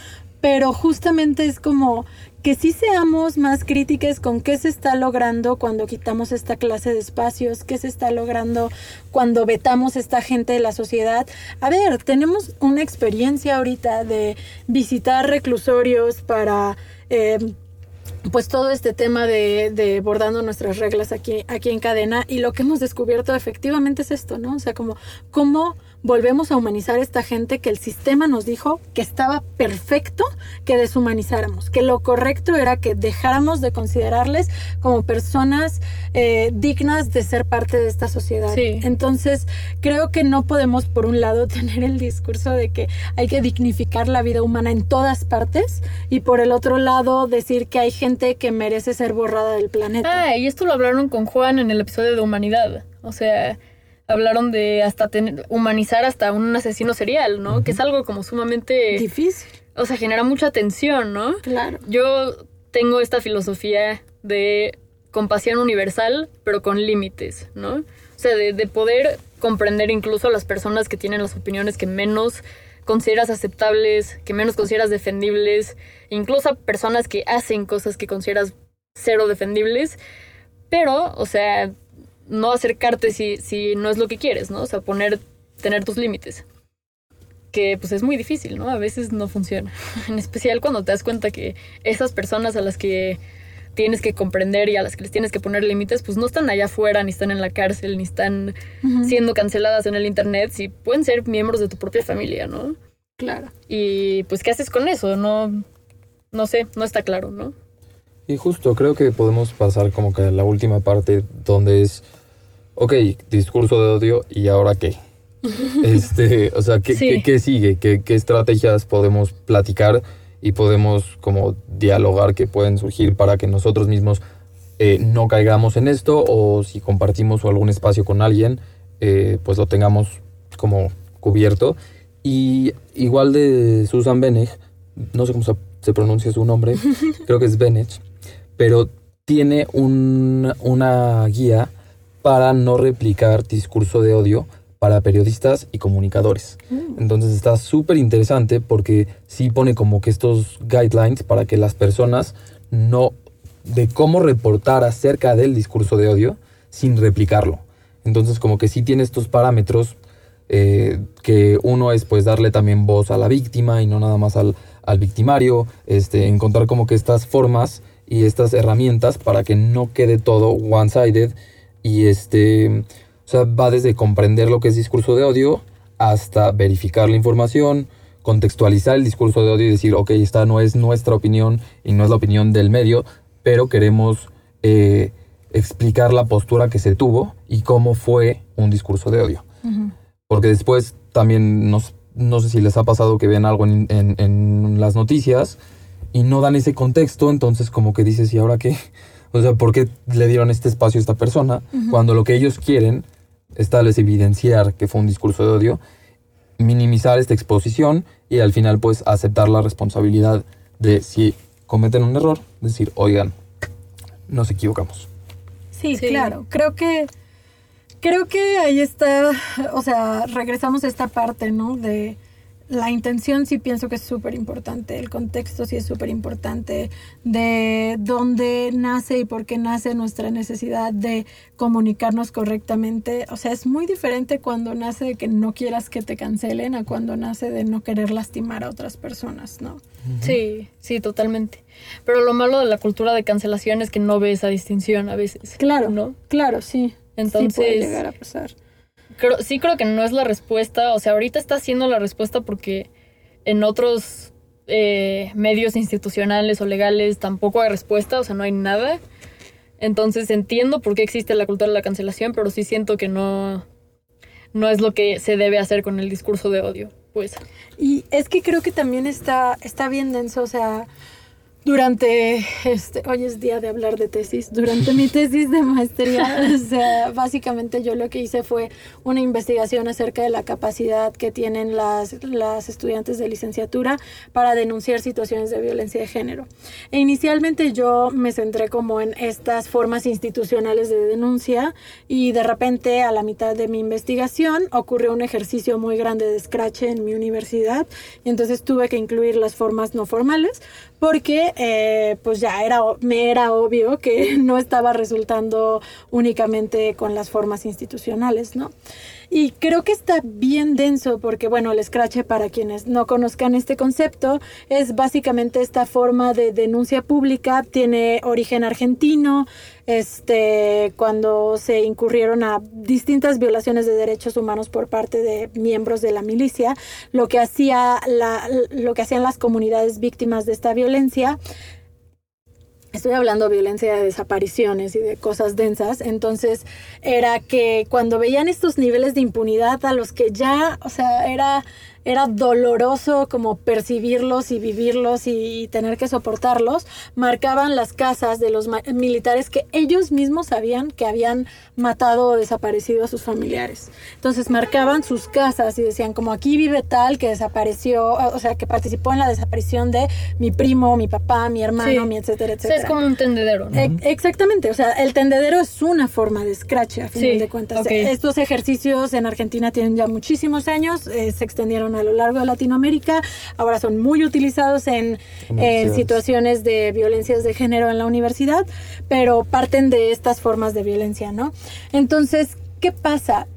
[SPEAKER 5] pero justamente es como que sí seamos más críticas con qué se está logrando cuando quitamos esta clase de espacios, qué se está logrando cuando vetamos esta gente de la sociedad. A ver, tenemos una experiencia ahorita de visitar reclusorios para... eh, pues todo este tema de, de bordando nuestras reglas aquí, aquí en cadena y lo que hemos descubierto efectivamente es esto, ¿no? O sea, como cómo volvemos a humanizar a esta gente que el sistema nos dijo que estaba perfecto que deshumanizáramos, que lo correcto era que dejáramos de considerarles como personas eh, dignas de ser parte de esta sociedad.
[SPEAKER 4] Sí.
[SPEAKER 5] Entonces, creo que no podemos, por un lado, tener el discurso de que hay que dignificar la vida humana en todas partes y por el otro lado decir que hay gente que merece ser borrada del planeta.
[SPEAKER 4] Ah, y esto lo hablaron con Juan en el episodio de humanidad. O sea, hablaron de hasta tener, humanizar hasta un asesino serial, ¿no? Que es algo como sumamente...
[SPEAKER 5] Difícil,
[SPEAKER 4] O sea, genera mucha tensión, ¿no?
[SPEAKER 5] claro.
[SPEAKER 4] Yo tengo esta filosofía de compasión universal, pero con límites, ¿no? O sea, de, de poder comprender incluso a las personas que tienen las opiniones que menos consideras aceptables, que menos consideras defendibles, incluso a personas que hacen cosas que consideras cero defendibles, pero, o sea, no acercarte si, si no es lo que quieres, ¿no? O sea, poner, tener tus límites. Que pues es muy difícil, ¿no? A veces no funciona. En especial cuando te das cuenta que esas personas a las que tienes que comprender y a las que les tienes que poner límites, pues no están allá afuera, ni están en la cárcel, ni están siendo canceladas en el internet, si pueden ser miembros de tu propia familia, ¿no?
[SPEAKER 5] Claro.
[SPEAKER 4] Y pues, ¿qué haces con eso? No, no sé, no está claro, ¿no?
[SPEAKER 6] Y justo creo que podemos pasar como que a la última parte donde es, ok, discurso de odio y ahora qué. este, o sea, ¿qué,
[SPEAKER 4] Sí.
[SPEAKER 6] qué- qué sigue? ¿Qué, ¿Qué estrategias podemos platicar y podemos como dialogar que pueden surgir para que nosotros mismos eh, no caigamos en esto o si compartimos algún espacio con alguien, eh, pues lo tengamos como cubierto. Y igual de Susan Benech, no sé cómo se, se pronuncia su nombre, creo que es Benech, pero tiene un- una guía para no replicar discurso de odio para periodistas y comunicadores. Entonces está súper interesante porque sí pone como que estos guidelines para que las personas no de cómo reportar acerca del discurso de odio sin replicarlo. Entonces como que sí tiene estos parámetros eh, que uno es pues darle también voz a la víctima y no nada más al, al victimario, este, encontrar como que estas formas y estas herramientas para que no quede todo one-sided y este, o sea, va desde comprender lo que es discurso de odio hasta verificar la información, contextualizar el discurso de odio y decir, ok, esta no es nuestra opinión y no es la opinión del medio, pero queremos eh, explicar la postura que se tuvo y cómo fue un discurso de odio. Porque después también nos, no sé si les ha pasado que ven algo en, en, en las noticias y no dan ese contexto, entonces como que dices, ¿y ahora qué? O sea, ¿por qué le dieron este espacio a esta persona cuando lo que ellos quieren es tal vez evidenciar que fue un discurso de odio, minimizar esta exposición y al final pues aceptar la responsabilidad de si cometen un error, decir, oigan, nos equivocamos.
[SPEAKER 5] Sí,
[SPEAKER 4] Sí.
[SPEAKER 5] claro. Creo que creo que ahí está, o sea, regresamos a esta parte, ¿no? De la intención sí pienso que es súper importante, el contexto sí es súper importante, de dónde nace y por qué nace nuestra necesidad de comunicarnos correctamente. O sea, es muy diferente cuando nace de que no quieras que te cancelen a cuando nace de no querer lastimar a otras personas, ¿no?
[SPEAKER 4] Sí, sí, totalmente. Pero lo malo de la cultura de cancelación es que no ve esa distinción a veces.
[SPEAKER 5] Claro,
[SPEAKER 4] ¿No?
[SPEAKER 5] claro, sí.
[SPEAKER 4] Entonces-
[SPEAKER 5] sí puede llegar a pasar.
[SPEAKER 4] Sí creo que no es la respuesta. O sea, ahorita está siendo la respuesta porque en otros eh, medios institucionales o legales tampoco hay respuesta, o sea, no hay nada. Entonces entiendo por qué existe la cultura de la cancelación, pero sí siento que no, no es lo que se debe hacer con el discurso de odio. Pues
[SPEAKER 5] Y es que creo que también está, está bien denso, o sea, durante, este, hoy es día de hablar de tesis, durante mi tesis de maestría, o sea, básicamente yo lo que hice fue una investigación acerca de la capacidad que tienen las, las estudiantes de licenciatura para denunciar situaciones de violencia de género. E inicialmente yo me centré como en estas formas institucionales de denuncia y de repente a la mitad de mi investigación ocurrió un ejercicio muy grande de scratch en mi universidad y entonces tuve que incluir las formas no formales porque eh, pues ya era, me era obvio que no estaba resultando únicamente con las formas institucionales, ¿no? Y creo que está bien denso porque, bueno, el scratch, para quienes no conozcan este concepto, es básicamente esta forma de denuncia pública, tiene origen argentino, este, cuando se incurrieron a distintas violaciones de derechos humanos por parte de miembros de la milicia, lo que, hacía la, lo que hacían las comunidades víctimas de esta violencia Estoy hablando de violencia de desapariciones y de cosas densas. Entonces, era que cuando veían estos niveles de impunidad a los que ya, o sea, era, era doloroso como percibirlos y vivirlos y, tener que soportarlos, marcaban las casas de los militares que ellos mismos sabían que habían matado o desaparecido a sus familiares. Entonces, marcaban sus casas y decían, como aquí vive tal que desapareció, o sea, que participó en la desaparición de mi primo, mi papá, mi hermano,
[SPEAKER 4] Sí.
[SPEAKER 5] mi etcétera,
[SPEAKER 4] o sea,
[SPEAKER 5] etcétera.
[SPEAKER 4] es como un tendedero, ¿no?
[SPEAKER 5] E- Exactamente, o sea, el tendedero es una forma de scratch a final
[SPEAKER 4] Sí,
[SPEAKER 5] de cuentas. Estos ejercicios en Argentina tienen ya muchísimos años, eh, se extendieron a lo largo de Latinoamérica, ahora son muy utilizados en, situaciones de violencias de género en la universidad, pero parten de estas formas de violencia, ¿no? Entonces, ¿qué pasa?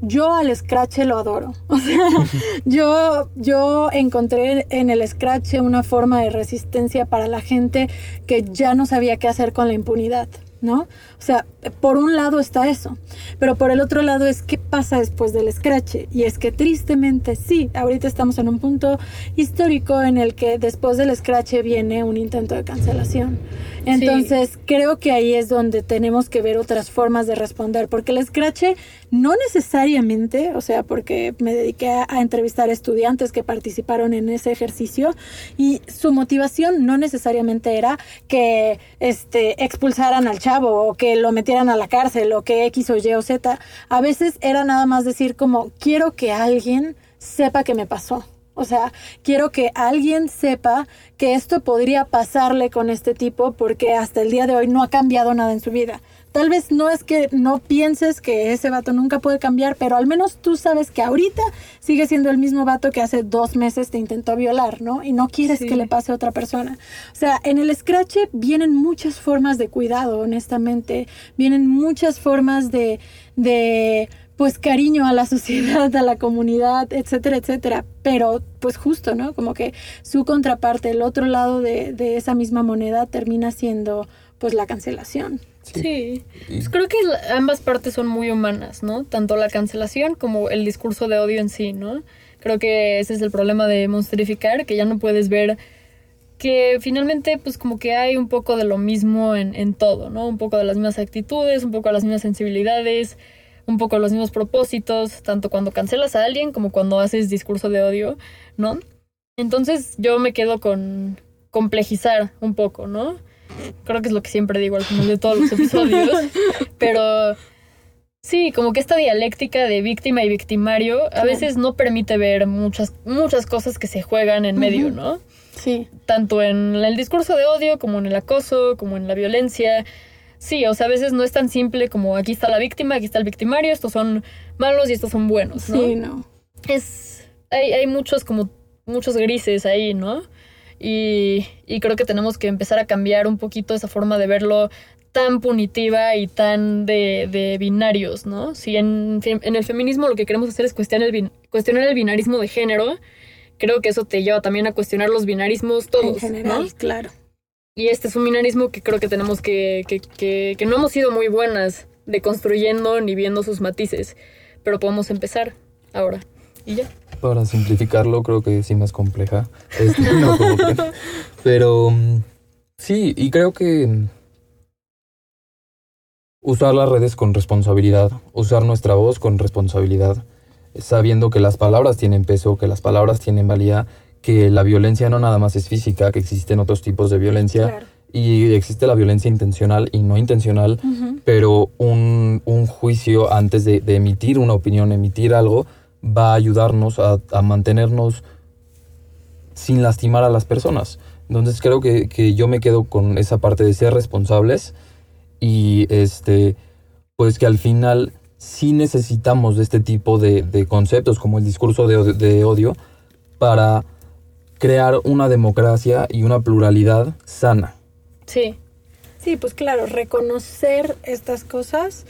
[SPEAKER 5] Yo al Scratch lo adoro. O sea, yo, yo encontré en el Scratch una forma de resistencia para la gente que ya no sabía qué hacer con la impunidad, ¿no? O sea, por un lado está eso, pero por el otro lado es qué pasa después del Scratch. Y es que tristemente sí, ahorita estamos en un punto histórico en el que después del Scratch viene un intento de cancelación. Entonces, creo que ahí es donde tenemos que ver otras formas de responder, porque el Scratch no necesariamente, o sea, porque me dediqué a, a entrevistar estudiantes que participaron en ese ejercicio y su motivación no necesariamente era que este expulsaran al chavo o que lo metieran a la cárcel o que X o Y o Z. A veces era nada más decir como quiero que alguien sepa que me pasó. O sea, quiero que alguien sepa que esto podría pasarle con este tipo porque hasta el día de hoy no ha cambiado nada en su vida. Tal vez no es que no pienses que ese vato nunca puede cambiar, pero al menos tú sabes que ahorita sigue siendo el mismo vato que hace dos meses te intentó violar, ¿no? Y no quieres que le pase a otra persona. O sea, en el scratch vienen muchas formas de cuidado, honestamente. Vienen muchas formas de, de pues cariño a la sociedad, a la comunidad, etcétera, etcétera. Pero pues justo, ¿no? Como que su contraparte, el otro lado de, de esa misma moneda termina siendo pues la cancelación.
[SPEAKER 4] Sí, Pues creo que ambas partes son muy humanas, ¿no? Tanto la cancelación como el discurso de odio en sí, ¿no? Creo que ese es el problema de monsterificar, que ya no puedes ver que finalmente pues como que hay un poco de lo mismo en, en todo, ¿no? Un poco de las mismas actitudes, un poco de las mismas sensibilidades, un poco los mismos propósitos, tanto cuando cancelas a alguien como cuando haces discurso de odio, ¿no? Entonces yo me quedo con complejizar un poco, ¿no? Creo que es lo que siempre digo al final de todos los episodios. pero sí, como que esta dialéctica de víctima y victimario a veces no permite ver muchas, muchas cosas que se juegan en medio, ¿no?
[SPEAKER 5] Sí.
[SPEAKER 4] Tanto en el discurso de odio, como en el acoso, como en la violencia. Sí, o sea, a veces no es tan simple como aquí está la víctima, aquí está el victimario, estos son malos y estos son buenos, ¿no?
[SPEAKER 5] Sí, no.
[SPEAKER 4] Es. Hay, hay muchos como muchos grises ahí, ¿no? Y, y creo que tenemos que empezar a cambiar un poquito esa forma de verlo tan punitiva y tan de, de binarios, ¿no? Si en, en, el feminismo lo que queremos hacer es cuestionar el, bin, cuestionar el binarismo de género, creo que eso te lleva también a cuestionar los binarismos todos.
[SPEAKER 5] En general,
[SPEAKER 4] ¿no?
[SPEAKER 5] claro.
[SPEAKER 4] Y este es un binarismo que creo que tenemos que, que, que, que no hemos sido muy buenas de construyendo ni viendo sus matices, pero podemos empezar ahora. Y ya.
[SPEAKER 6] Para simplificarlo, creo que sí más compleja. Este, no, como que- pero mm, sí, y creo que usar las redes con responsabilidad, usar nuestra voz con responsabilidad, sabiendo que las palabras tienen peso, que las palabras tienen valía, que la violencia no nada más es física, que existen otros tipos de violencia
[SPEAKER 5] Claro.
[SPEAKER 6] y existe la violencia intencional y no intencional, pero un, un juicio antes de, de emitir una opinión, emitir algo, va a ayudarnos a, mantenernos sin lastimar a las personas. Entonces creo que, que yo me quedo con esa parte de ser responsables y este pues que al final sí necesitamos de este tipo de, conceptos como el discurso de, de odio para crear una democracia y una pluralidad sana.
[SPEAKER 4] Sí.
[SPEAKER 5] Sí, pues claro, reconocer estas cosas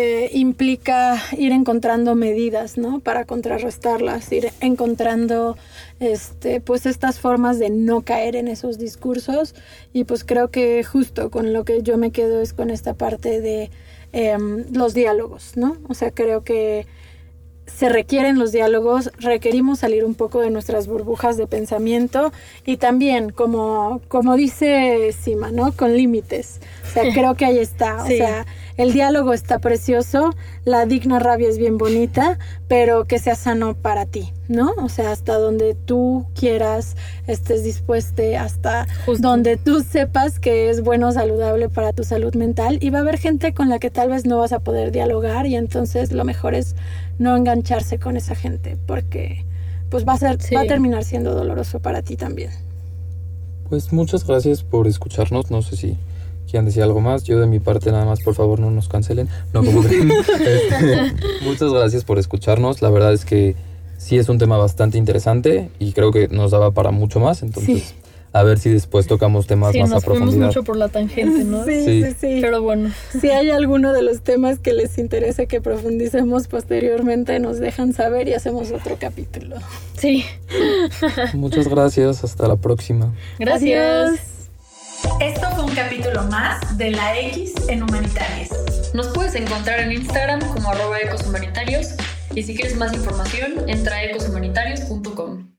[SPEAKER 5] eh, implica ir encontrando medidas, ¿no? Para contrarrestarlas, ir encontrando, este, pues estas formas de no caer en esos discursos y pues creo que justo con lo que yo me quedo es con esta parte de em, los diálogos, ¿no? O sea, creo que se requieren los diálogos, requerimos salir un poco de nuestras burbujas de pensamiento y también, como, como dice Sima, ¿no? Con límites. O sea, creo que ahí está. O
[SPEAKER 4] Sí.
[SPEAKER 5] sea, el diálogo está precioso, la digna rabia es bien bonita, pero que sea sano para ti, ¿no? O sea, hasta donde tú quieras, estés dispuesto, hasta
[SPEAKER 4] Justo.
[SPEAKER 5] donde tú sepas que es bueno, saludable para tu salud mental y va a haber gente con la que tal vez no vas a poder dialogar y entonces lo mejor es no engancharse con esa gente porque pues va a ser
[SPEAKER 4] Sí.
[SPEAKER 5] va a terminar siendo doloroso para ti también.
[SPEAKER 6] Pues muchas gracias por escucharnos. No sé si quieran decir algo más. Yo de mi parte nada más, por favor, no nos cancelen. No, como que- Este, muchas gracias por escucharnos. La verdad es que sí es un tema bastante interesante y creo que nos daba para mucho más. Entonces,
[SPEAKER 5] Sí.
[SPEAKER 6] a ver si después tocamos temas
[SPEAKER 4] Sí,
[SPEAKER 6] más a
[SPEAKER 4] nos fuimos
[SPEAKER 6] profundidad.
[SPEAKER 4] mucho por la tangente, ¿no?
[SPEAKER 5] Sí,
[SPEAKER 6] Sí.
[SPEAKER 5] sí, sí.
[SPEAKER 4] Pero bueno,
[SPEAKER 5] Si hay alguno de los temas que les interese que profundicemos posteriormente, nos dejan saber y hacemos otro capítulo.
[SPEAKER 4] sí.
[SPEAKER 6] Muchas gracias. Hasta la próxima.
[SPEAKER 4] Gracias.
[SPEAKER 5] Adiós.
[SPEAKER 2] Esto fue un capítulo más de la X en Humanitarias.
[SPEAKER 1] Nos puedes encontrar en Instagram como arroba ecoshumanitarios y si quieres más información entra a ecoshumanitarios.com.